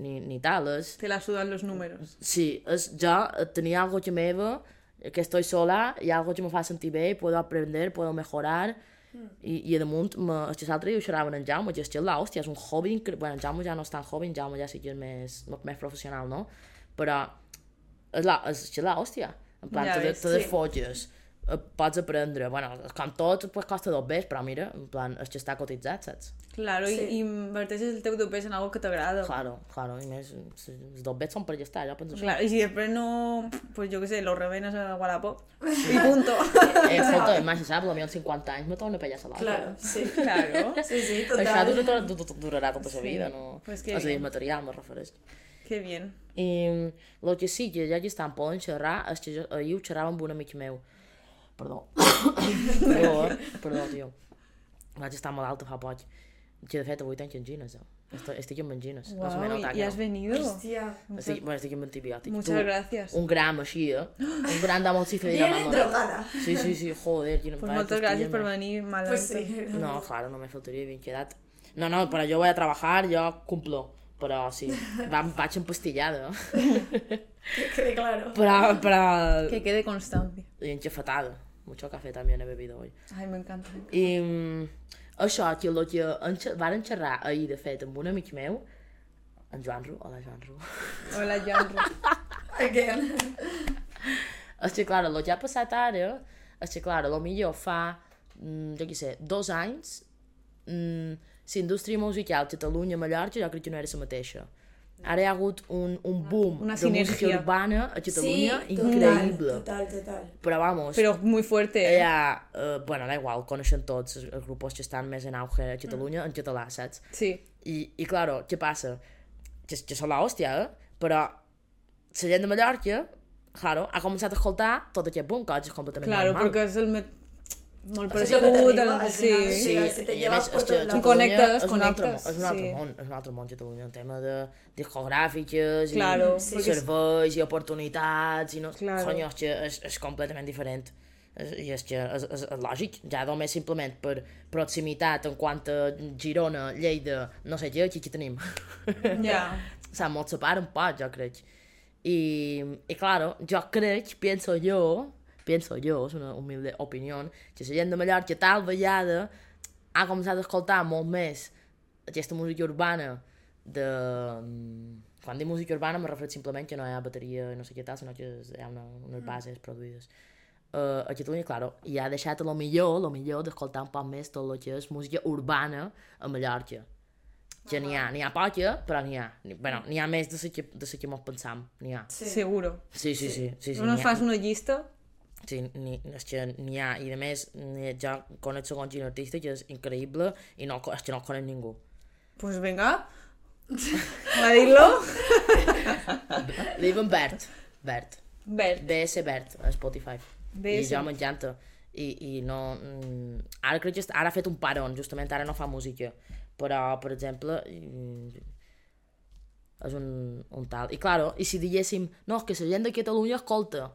ni, ni tal, és... Te la sudan los números. Sí, és jo eh, tenir algo que meva, que estoy sola, i algo que me fa sentir bé, puedo aprender, puedo mejorar, i, i damunt, me, és que l'altre dia ho xerrava amb en Jaume, que és que l'hòstia, és un hobby increïble, bueno, en Jaume ja no és tan hobby, en Jaume ja sí que és més, més professional, no? Però és la, és que l'hòstia, en plan, Ja te, ves, te sí. desfotlles, eh, pots aprendre, bueno, com tot, pues, costa dos bes, però mira, en plan, és que està cotitzat, saps? Claro, Sí. y inverteixes el teu dopes en algo que t'agrada. Claro, claro, i més, si- els dos són per ja està, jo penso això. Claro, y si después no, pues yo qué sé, lo revenas a Wallapop. Y punto. [LAUGHS] Eh, escolta, mai se sap, potser als 50 anys me torna a pellar l'altre. Claro, sí. Claro. Sí, sí, Això total. durarà, du- du- durarà tota la vida, no? Pues que és a dir, material, me refereix. Qué bien. I el que sí que ja que estan poden xerrar és que jo, ahir ho xerrava amb un amic meu. Perdó. perdó, eh? [LAUGHS] Perdó, tio. Vaig estar malalta fa poc. Que de fet avui tenc angines, eh? Estic, estic amb angines. no se me Wow, nota ¿y que has no. venido? Hòstia. Estic, bueno, estic amb antibiòtics. Muchas gracias. Un gram així, eh? Un gram d'amoxicilina Viene m'han donat. drogada. Sí, sí, sí, joder. Pues muchas gracias por venir, mal. Pues sí. No, claro, no me faltaría bien quedat. No, no, pero yo voy a trabajar, yo cumplo. Però sí, va, vaig empastillada. Que claro. Però, però... Que quede constancia. I enxafatada. Mucho café también he bebido hoy. Ay, me encanta. I mm, això, que el que enxa, varen xerrar ahir, de fet, amb un amic meu, en Joan Ru, hola Joan Ru. Hola, Janro. [LAUGHS] Again. És que, clar, el que ha passat ara, és que, clar, lo millor fa, mm, jo què sé, dos anys, mm, la indústria musical Catalunya-Mallorca jo crec que no era la mateixa. Ara hi ha hagut un, un boom Una de música sinergia. urbana a Catalunya sí, increïble. Total, total. Però vamos, Pero muy fuerte. ¿eh? ha, uh, bueno, da igual, coneixen tots els, els grups que estan més en auge a Catalunya en català, saps? Sí. I, i claro, què passa? Que, que són l'hòstia, eh? Però la gent de Mallorca, claro, ha començat a escoltar tot aquest boom, que és completament Claro, normal. porque es el... me- Molt paregut, el- al sí. Sí, Sí, te que todos lados. Catalunya Connectes, és un altre, és un altre sí. món, és un altre món Catalunya, en tema de discogràfiques Claro, i és- serveis i oportunitats i no, Claro. conyo, és que és, és completament diferent. És, I és que és, és, és lògic, ja només simplement per proximitat en quant a Girona, Lleida, no sé què, aquí, aquí tenim. Ja. [LAUGHS] S'ha molt separat un poc, jo crec. I, i claro, jo crec, penso jo, penso jo, és una humilde opinió, que la gent de Mallorca tal vegada ha començat a escoltar molt més aquesta música urbana de... Quan dic música urbana me refereixo simplement que no hi ha bateria i no sé què tal, sinó que hi ha una, unes bases produïdes. Uh, a Catalunya, claro, i ha deixat lo millor, lo millor d'escoltar un poc més tot el que és música urbana a Mallorca. Que n'hi ha, n'hi ha poca, però n'hi ha. Ni- Bueno, n'hi ha més de la que, de la que mos pensam, n'hi ha. Sí. Seguro. Sí, sí, sí. sí, sí, no nos ha. fas una llista? Sí, ni, és que n'hi ha, i a més, ja conec segons quin artista que és increïble i no, és que no el conec ningú. Pues venga, [LAUGHS] a dir-lo. Diuen Bert, Bert, Bert. BS Bert, a Spotify. I BS. ja m'encanta. I, I no... mm, Ara crec que ara ha fet un paron, justament ara no fa música. Però, per exemple, mm, és un, un tal. I claro, i si diguéssim, no, és que la gent de Catalunya escolta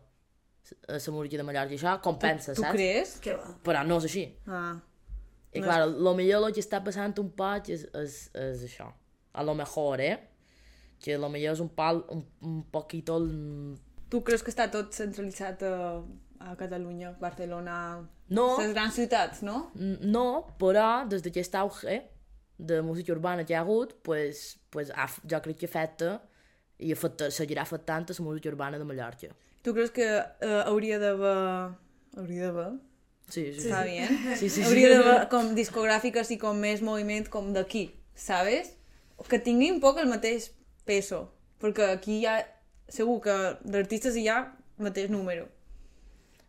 la música de Mallorca, i això compensa, Tu saps? creus? Que va. Però no és així. Ah. I claro, lo millor el que està passant un poc és, és, és això. A lo mejor, eh? Que lo millor és un pal, un, un poquito... Tu creus que està tot centralitzat a, a Catalunya, Barcelona, No, les grans ciutats, no? no, però des d'aquest auge de música urbana que hi ha hagut, pues, pues ha, jo crec que afecta i afecta, seguirà afectant la música urbana de Mallorca. Tu creus que uh, hauria d'haver... Hauria d'haver? Sí, sí, sí. Està bé. Sí, sí, sí. Hauria d'haver com discogràfiques i com més moviment com d'aquí, ¿sabes? Que tingui un poc el mateix peso, perquè aquí hi ha, segur que d'artistes hi ha mateix número.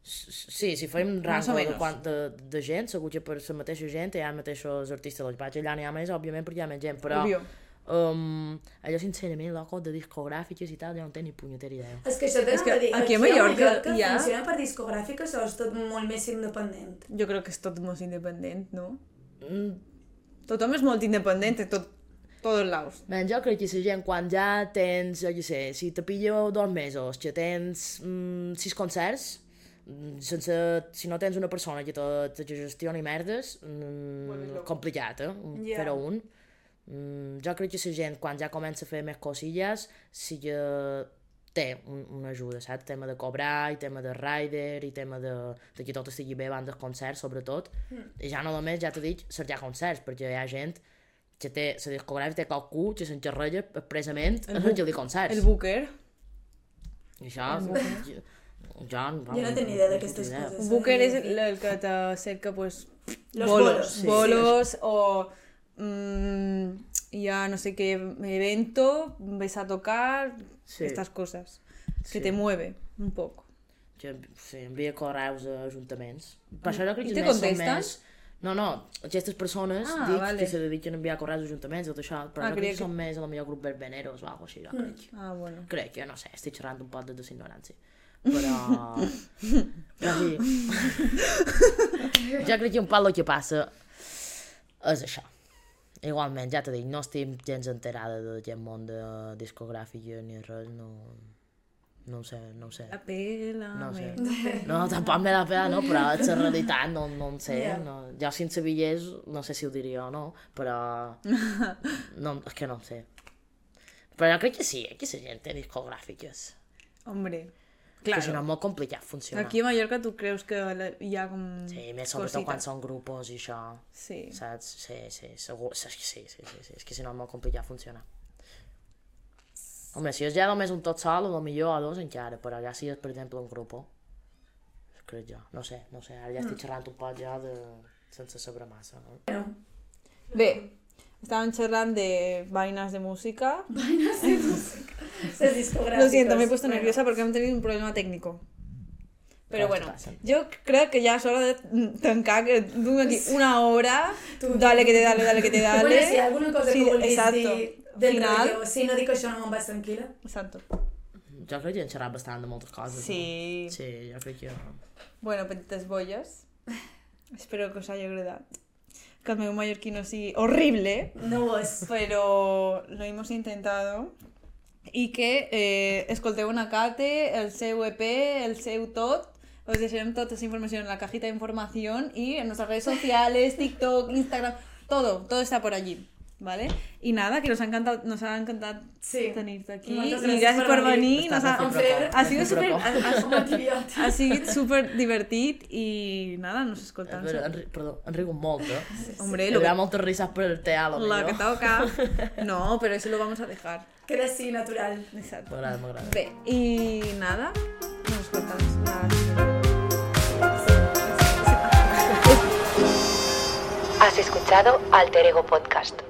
Sí, si fem rango de, quant, de, de gent, segur que per la mateixa gent hi ha els mateixos artistes. El que passa allà n'hi ha més, òbviament, perquè hi ha més gent, però... Obvio. Um, allò, sincerament, loco, de discogràfiques i tal, jo no tenc ni punyetera idea. És que això t'anava que a dir. aquí a Mallorca hi ha- Funciona per discogràfiques o és tot molt més independent? Jo crec que és tot molt independent, no? Mm, Tothom és molt independent de tot, tots els laus. Ben, jo crec que la gent, quan ja tens, jo què sé, si te pillo dos mesos, que tens mm, sis concerts, mm, sense, si no tens una persona que te, te gestioni merdes, mm, complicat, eh? Ja. Fer-ho un. Mm, jo crec que la gent, quan ja comença a fer més cosilles, sí que té un, una ajuda, saps? Tema de cobrar, i tema de rider, i tema de, de que tot estigui bé abans dels concerts, sobretot. I ja no només, ja t'he dit, cercar concerts, perquè hi ha gent que té, la discogràfica té qualcú que s'enxerrella expressament en el que li concerts. El Booker. I això, jo, jo, Jo no tenc ni idea d'aquestes coses. Booker és el, el que te cerca, pues, Los bolos. bolos, sí. bolos o mm, ya no sé qué evento, ves a tocar, Sí. estas cosas. Sí. Que te mueve un poco. Que, sí, envia correus a ajuntaments. Per això jo crec I que nens són més... No, no, aquestes persones Ah, dic, vale. que se dediquen a enviar correus a ajuntaments i tot això, però Ah, jo crec que, que- són més a la millor grup verbeneros o alguna cosa així, jo crec. Ah, bueno. Crec, jo no sé, estic xerrant un poc de designorància. Però... [LAUGHS] però sí. [LAUGHS] jo crec que un poc el que passa és això. Igualment, ja t'he dit, no estic gens enterada d'aquest món de discogràfica ni res, no... No ho sé, no ho sé. La pela, No sé. No, tampoc me la pena, no, però és la realitat, no, no en sé. Ja. No. Jo si en sabillés, no sé si ho diria o no, però... [LAUGHS] No, és que no en sé. Però jo crec que sí, que la gent té discogràfiques. Hombre, Claro. Que si no molt complicat funcionar. Aquí a Mallorca tu creus que hi ha com... Sí, més sobretot quan són grupos i això, Sí. saps? Sí, sí, segur, que sí, sí, sí, sí, és que si no molt complicat funcionar. Home, si és ja només un tot sol, o millor a dos encara, però ja si és, per exemple, un grupo, crec jo, no sé, no sé, ara ja estic xerrant un poc ja de... sense saber massa, no? Bé, estàvem xerrant de vainas de música. les [LAUGHS] discogràfiques. Lo siento, me he puesto Bueno, nerviosa porque hemos tenido un problema técnico. Pero Cosas bueno, pasan. yo creo que ya es hora de tancar, que tengo aquí una hora, Tu- dale que te dale, dale que te dale. Bueno, si hi ha alguna cosa Sí, que vulguis exacto. dir del Final. rotllo, si no dic això no me'n vaig tranquil·la. Exacto. Jo crec que hem xerrat bastant de moltes coses. Sí. No? Sí, jo crec que... Bueno, petites bolles. [LAUGHS] Espero que os haya agradado. Que el meu mallorquí no sigui horrible, No és. pero lo hemos intentado. I que eh, escolteu una Kate, el seu EP, el seu tot. Os deixarem tota esa información en la cajita de información y en nuestras redes sociales, TikTok, Instagram, todo, todo está por allí. ¿Vale? Y nada, que nos ha encantado, nos ha encantado Sí. tenir-te aquí. Y gracias por venir. venir. Nos ha, ha sido súper [LAUGHS] [LAUGHS] ha, sido súper divertit i nada, nos És escoltamos. vera, Enri... Perdó, en rigut molt, eh? Hombre, Hi lo haurà que, moltes risas per el te, a lo la que millor. toca. [LAUGHS] No, pero eso lo vamos a dejar. Queda així, natural. Exacto. M'agrada, m'agrada. Bé, y nada, nos escoltamos la Has escuchado Alter Ego Podcast.